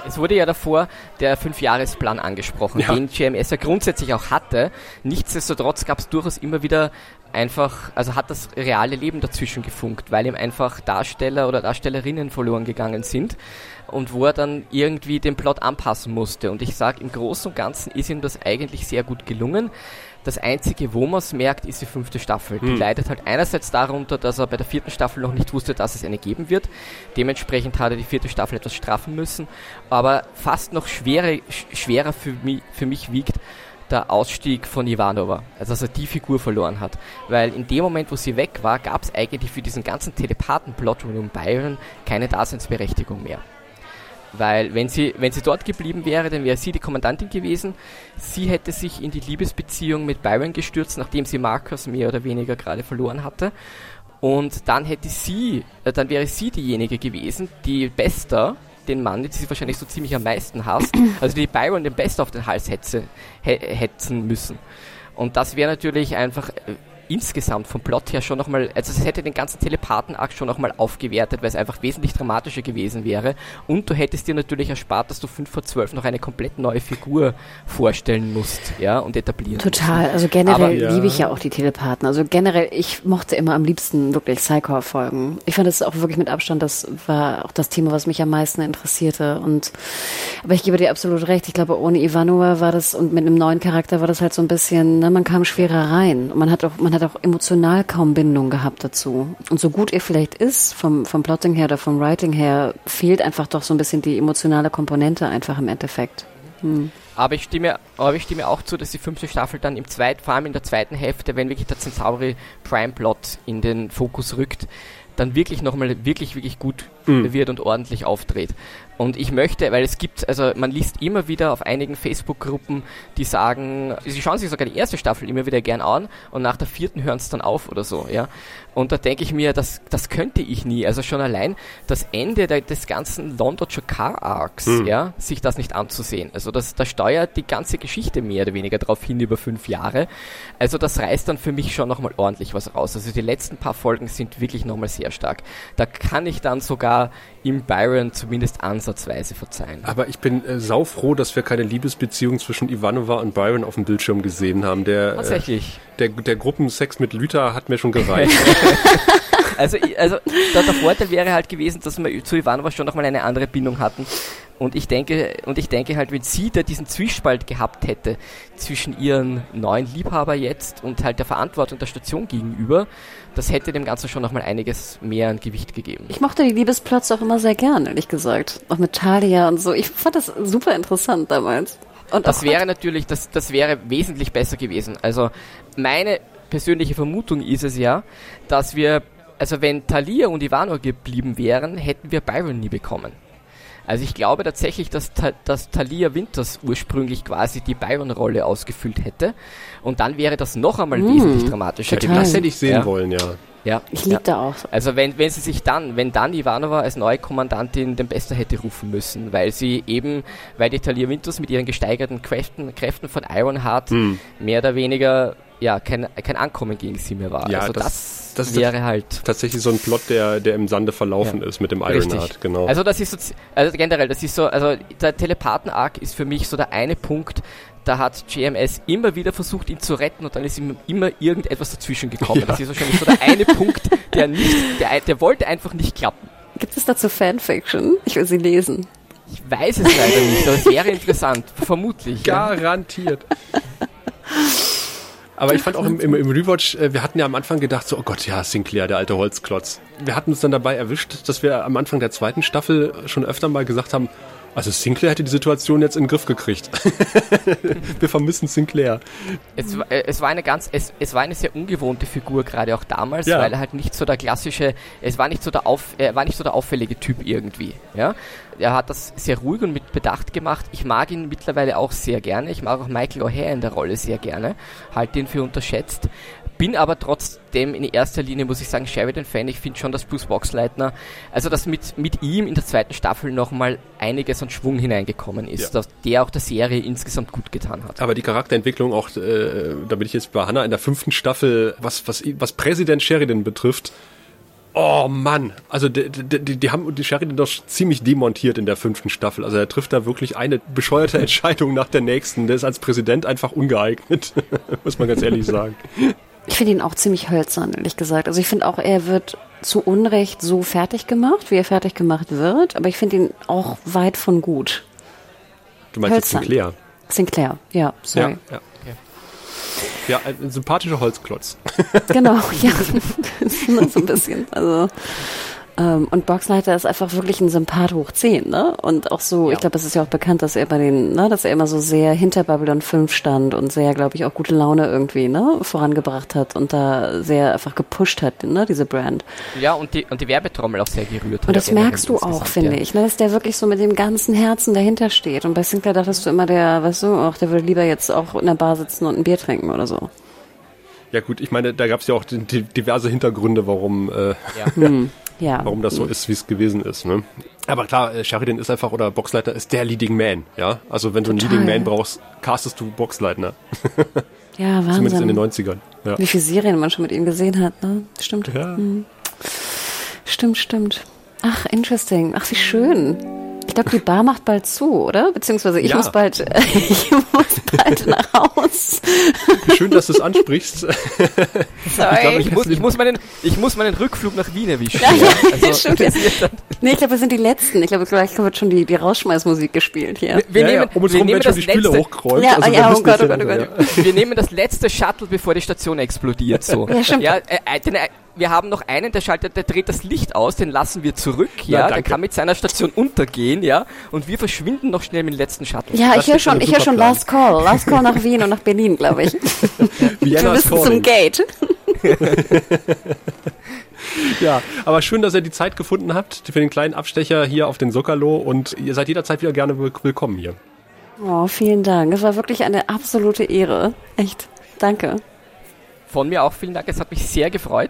S3: Es wurde ja davor der Fünfjahresplan angesprochen, ja. den GMS ja grundsätzlich auch hatte. Nichtsdestotrotz gab es durchaus immer wieder einfach, also hat das reale Leben dazwischen gefunkt, weil ihm einfach Darsteller oder Darstellerinnen verloren gegangen sind und wo er dann irgendwie den Plot anpassen musste. Und ich sage, im Großen und Ganzen ist ihm das eigentlich sehr gut gelungen. Das Einzige, wo man es merkt, ist die fünfte Staffel. Die hm. leidet halt einerseits darunter, dass er bei der vierten Staffel noch nicht wusste, dass es eine geben wird. Dementsprechend hat er die vierte Staffel etwas straffen müssen. Aber fast noch schwerer, schwerer für mich, für mich wiegt, der Ausstieg von Ivanova, also dass er die Figur verloren hat. Weil in dem Moment, wo sie weg war, gab es eigentlich für diesen ganzen Telepathen-Plot um Byron keine Daseinsberechtigung mehr. Weil wenn sie, wenn sie dort geblieben wäre, dann wäre sie die Kommandantin gewesen. Sie hätte sich in die Liebesbeziehung mit Byron gestürzt, nachdem sie Marcus mehr oder weniger gerade verloren hatte. Und dann hätte sie, äh, dann wäre sie diejenige gewesen, die Bester, den Mann, den sie wahrscheinlich so ziemlich am meisten hasst, also die Byron den Best auf den Hals hetze, hetzen müssen. Und das wäre natürlich einfach äh, insgesamt vom Plot her schon nochmal, also es hätte den ganzen Telepathen-Akt schon nochmal aufgewertet, weil es einfach wesentlich dramatischer gewesen wäre. Und du hättest dir natürlich erspart, dass du 5 vor 12 noch eine komplett neue Figur vorstellen musst, ja, und etablieren.
S2: Total, musst. also generell Aber, ja. liebe ich ja auch die Telepathen. Also generell, ich mochte immer am liebsten wirklich Psycho-Folgen. Ich fand das auch wirklich mit Abstand, das war auch das Thema, was mich am meisten interessierte. Und, aber ich gebe dir absolut recht, ich glaube, ohne Ivanova war das und mit einem neuen Charakter war das halt so ein bisschen, ne, man kam schwerer rein. Und man hat auch, man hat hat auch emotional kaum Bindung gehabt dazu. Und so gut er vielleicht ist, vom, vom Plotting her oder vom Writing her, fehlt einfach doch so ein bisschen die emotionale Komponente einfach im Endeffekt. Hm.
S3: Aber ich stimme, aber ich stimme auch zu, dass die fünfte Staffel dann im zweiten, vor allem in der zweiten Hälfte, wenn wirklich der Centauri Prime Plot in den Fokus rückt, dann wirklich nochmal wirklich, wirklich gut mhm. wird und ordentlich auftritt. Und ich möchte, weil es gibt, also man liest immer wieder auf einigen Facebook-Gruppen, die sagen, sie schauen sich sogar die erste Staffel immer wieder gern an und nach der vierten hören es dann auf oder so, ja. Und da denke ich mir, das, das könnte ich nie. Also schon allein das Ende der, des ganzen London Car Arcs, mhm. ja, sich das nicht anzusehen. Also das, das steuert die ganze Geschichte mehr oder weniger drauf hin über fünf Jahre. Also das reißt dann für mich schon nochmal ordentlich was raus. Also die letzten paar Folgen sind wirklich nochmal sehr stark. Da kann ich dann sogar im Byron zumindest ansatzweise verzeihen.
S1: Aber ich bin äh, saufroh, dass wir keine Liebesbeziehung zwischen Ivanova und Byron auf dem Bildschirm gesehen haben. Der,
S3: äh, Tatsächlich.
S1: Äh, der, der Gruppensex mit Lüther hat mir schon gereicht.
S3: also, also der, der, Vorteil wäre halt gewesen, dass wir zu Ivanova schon nochmal eine andere Bindung hatten. Und ich denke, und ich denke halt, wenn sie da diesen Zwiespalt gehabt hätte zwischen ihren neuen Liebhaber jetzt und halt der Verantwortung der Station gegenüber, das hätte dem Ganzen schon nochmal einiges mehr an Gewicht gegeben.
S2: Ich mochte die Liebesplots auch immer sehr gern, ehrlich gesagt. Auch mit Talia und so. Ich fand das super interessant damals. Und
S3: das wäre natürlich, das, das wäre wesentlich besser gewesen. Also meine persönliche Vermutung ist es ja, dass wir, also wenn Thalia und Ivano geblieben wären, hätten wir Byron nie bekommen. Also ich glaube tatsächlich, dass, dass Thalia Winters ursprünglich quasi die Byron-Rolle ausgefüllt hätte. Und dann wäre das noch einmal
S2: Mm,
S3: wesentlich dramatischer
S1: Hätte,
S2: Total.
S1: das hätte ich sehen
S3: Ja.
S1: wollen, ja.
S3: Ja.
S2: Ich
S3: ja.
S2: lieb da auch.
S3: Also wenn, wenn sie sich dann, wenn dann Ivanova als neue Kommandantin den Bester hätte rufen müssen, weil sie eben, weil die Talia Winters mit ihren gesteigerten Kräften, Kräften von Ironheart
S1: Hm.
S3: mehr oder weniger ja kein, kein Ankommen gegen sie mehr war.
S1: Ja,
S3: also
S1: das-
S3: das,
S1: das ist
S3: wäre halt
S1: Tatsächlich so ein Plot, der, der im Sande verlaufen
S3: Ja.
S1: ist mit dem. Ironheart, genau.
S3: Also das ist so, also generell, das ist so, also der Telepathen-Arc ist für mich so der eine Punkt, da hat JMS immer wieder versucht, ihn zu retten und dann ist ihm immer irgendetwas dazwischen gekommen.
S1: Ja.
S3: Das ist wahrscheinlich so der eine Punkt, der nicht, der, der wollte einfach nicht klappen.
S2: Gibt es dazu Fanfiction? Ich will sie lesen.
S3: Ich weiß es leider nicht, aber es wäre interessant, vermutlich. Ja.
S1: Aber ich fand auch im, im, im Rewatch, äh, wir hatten ja am Anfang gedacht, so, oh Gott, ja, Sinclair, der alte Holzklotz. Wir hatten uns dann dabei erwischt, dass wir am Anfang der zweiten Staffel schon öfter mal gesagt haben, also Sinclair hätte die Situation jetzt in den Griff gekriegt. wir vermissen Sinclair.
S3: Es, war- äh, es war eine ganz, es, es war eine sehr ungewohnte Figur, gerade auch damals,
S1: Ja.
S3: weil er halt nicht so der klassische, es war nicht so der auf, er war nicht so der auffällige Typ irgendwie, ja. Er hat das sehr ruhig und mit Bedacht gemacht. Ich mag ihn mittlerweile auch sehr gerne. Ich mag auch Michael O'Hare in der Rolle sehr gerne. Halte ihn für unterschätzt. Bin aber trotzdem in erster Linie, muss ich sagen, Sheridan-Fan. Ich finde schon, dass Bruce Boxleitner, also dass mit, mit ihm in der zweiten Staffel nochmal einiges an Schwung hineingekommen ist,
S1: Ja.
S3: dass der auch der Serie insgesamt gut getan hat.
S1: Aber die Charakterentwicklung auch, äh, da bin ich jetzt bei Hannah in der fünften Staffel, was, was, was Präsident Sheridan betrifft, Oh Mann, also die, die, die, die haben die Sheridan doch ziemlich demontiert in der fünften Staffel. Also er trifft da wirklich eine bescheuerte Entscheidung nach der nächsten. Der ist als Präsident einfach ungeeignet, muss man ganz ehrlich sagen.
S2: Ich finde ihn auch ziemlich hölzern, ehrlich gesagt. Also ich finde auch, er wird zu Unrecht so fertig gemacht, wie er fertig gemacht wird. Aber ich finde ihn auch weit von gut.
S1: Du meinst jetzt. Sinclair?
S2: Sinclair, ja, sorry.
S1: Ja, ja. Ja, ein, sympathischer Holzklotz.
S2: Genau, ja. So ein bisschen. Also, ähm, und Boxleiter ist einfach wirklich ein Sympath hoch 10, ne? Und auch so,
S3: Ja.
S2: ich glaube, es ist ja auch bekannt, dass er bei den, ne, dass er immer so sehr hinter Babylon 5 stand und sehr, glaube ich, auch gute Laune irgendwie, ne, vorangebracht hat und da sehr einfach gepusht hat, ne, diese Brand.
S3: Ja, und die, und die Werbetrommel auch sehr gerührt hat.
S2: Und das merkst du auch, finde
S3: ja.
S2: ich, ne, dass der wirklich so mit dem ganzen Herzen dahinter steht. Und bei Sinclair dachtest du immer, der, weißt du, auch der würde lieber jetzt auch in der Bar sitzen und ein Bier trinken oder so.
S1: Ja gut, ich meine, da gab es ja auch die, die, diverse Hintergründe, warum, äh,
S3: Ja.
S2: Ja.
S1: warum das so ist, wie es gewesen ist. Ne? Aber klar, äh, Sheridan ist einfach, oder Boxleiter ist der Leading Man. Ja, Also wenn du einen
S2: Total.
S1: Leading Man brauchst, castest du Boxleitner.
S2: Ja,
S1: Zumindest in den
S2: Wahnsinn.
S1: 90ern. Ja.
S2: Wie viele Serien man schon mit ihm gesehen hat, ne? Stimmt.
S1: Ja.
S2: Stimmt, stimmt. Ach, interesting. Ach, wie schön. Ich glaube, die Bar macht bald zu, oder? Beziehungsweise ich
S1: Ja.
S2: muss bald, ich muss bald nach Haus.
S1: Schön, dass du es ansprichst.
S2: Sorry.
S3: Ich muss, ich, muss meinen, ich muss meinen Rückflug nach Wien erwischen.
S2: Ja, ja,
S3: Also,
S2: nee, ich glaube, wir sind die Letzten. Ich glaube, gleich wird schon die, die Rausschmeißmusik gespielt hier.
S3: wir,
S1: ja,
S3: nehmen,
S1: um uns
S3: wir, nehmen
S1: werden schon
S3: das
S1: die
S3: letzte.
S2: Ja,
S1: also
S2: oh ja, oh Gott, oh Gott, oh Gott.
S3: wir nehmen das letzte Shuttle, bevor die Station explodiert. So.
S2: Ja, stimmt.
S3: Ja, äh, äh, den, äh, wir haben noch einen, der schaltet, der dreht das Licht aus, den lassen wir zurück, ja, der
S1: danke.
S3: kann mit seiner Station untergehen, ja, und wir verschwinden noch schnell mit dem letzten Shuttle.
S2: Ja,
S1: Das
S2: ich höre schon, ich höre schon
S1: Plan.
S2: Last Call. Last Call nach Wien und nach Berlin, glaube ich. Wir müssen zum. Gate.
S1: Ja, aber schön, dass ihr die Zeit gefunden habt für den kleinen Abstecher hier auf den Sockerlo und ihr seid jederzeit wieder gerne will- willkommen hier.
S2: Oh, vielen Dank. Es war wirklich eine absolute Ehre. Echt. Danke.
S3: Von mir auch vielen Dank, es hat mich sehr gefreut.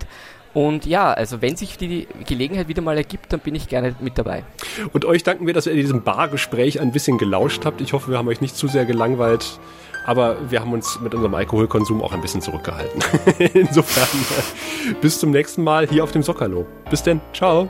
S3: Und ja, also wenn sich die Gelegenheit wieder mal ergibt, dann bin ich gerne mit dabei.
S1: Und euch danken wir, dass ihr in diesem Bargespräch ein bisschen gelauscht habt. Ich hoffe, wir haben euch nicht zu sehr gelangweilt. Aber wir haben uns mit unserem Alkoholkonsum auch ein bisschen zurückgehalten. Insofern, äh, bis zum nächsten Mal hier auf dem Sockerlo. Bis denn. Ciao.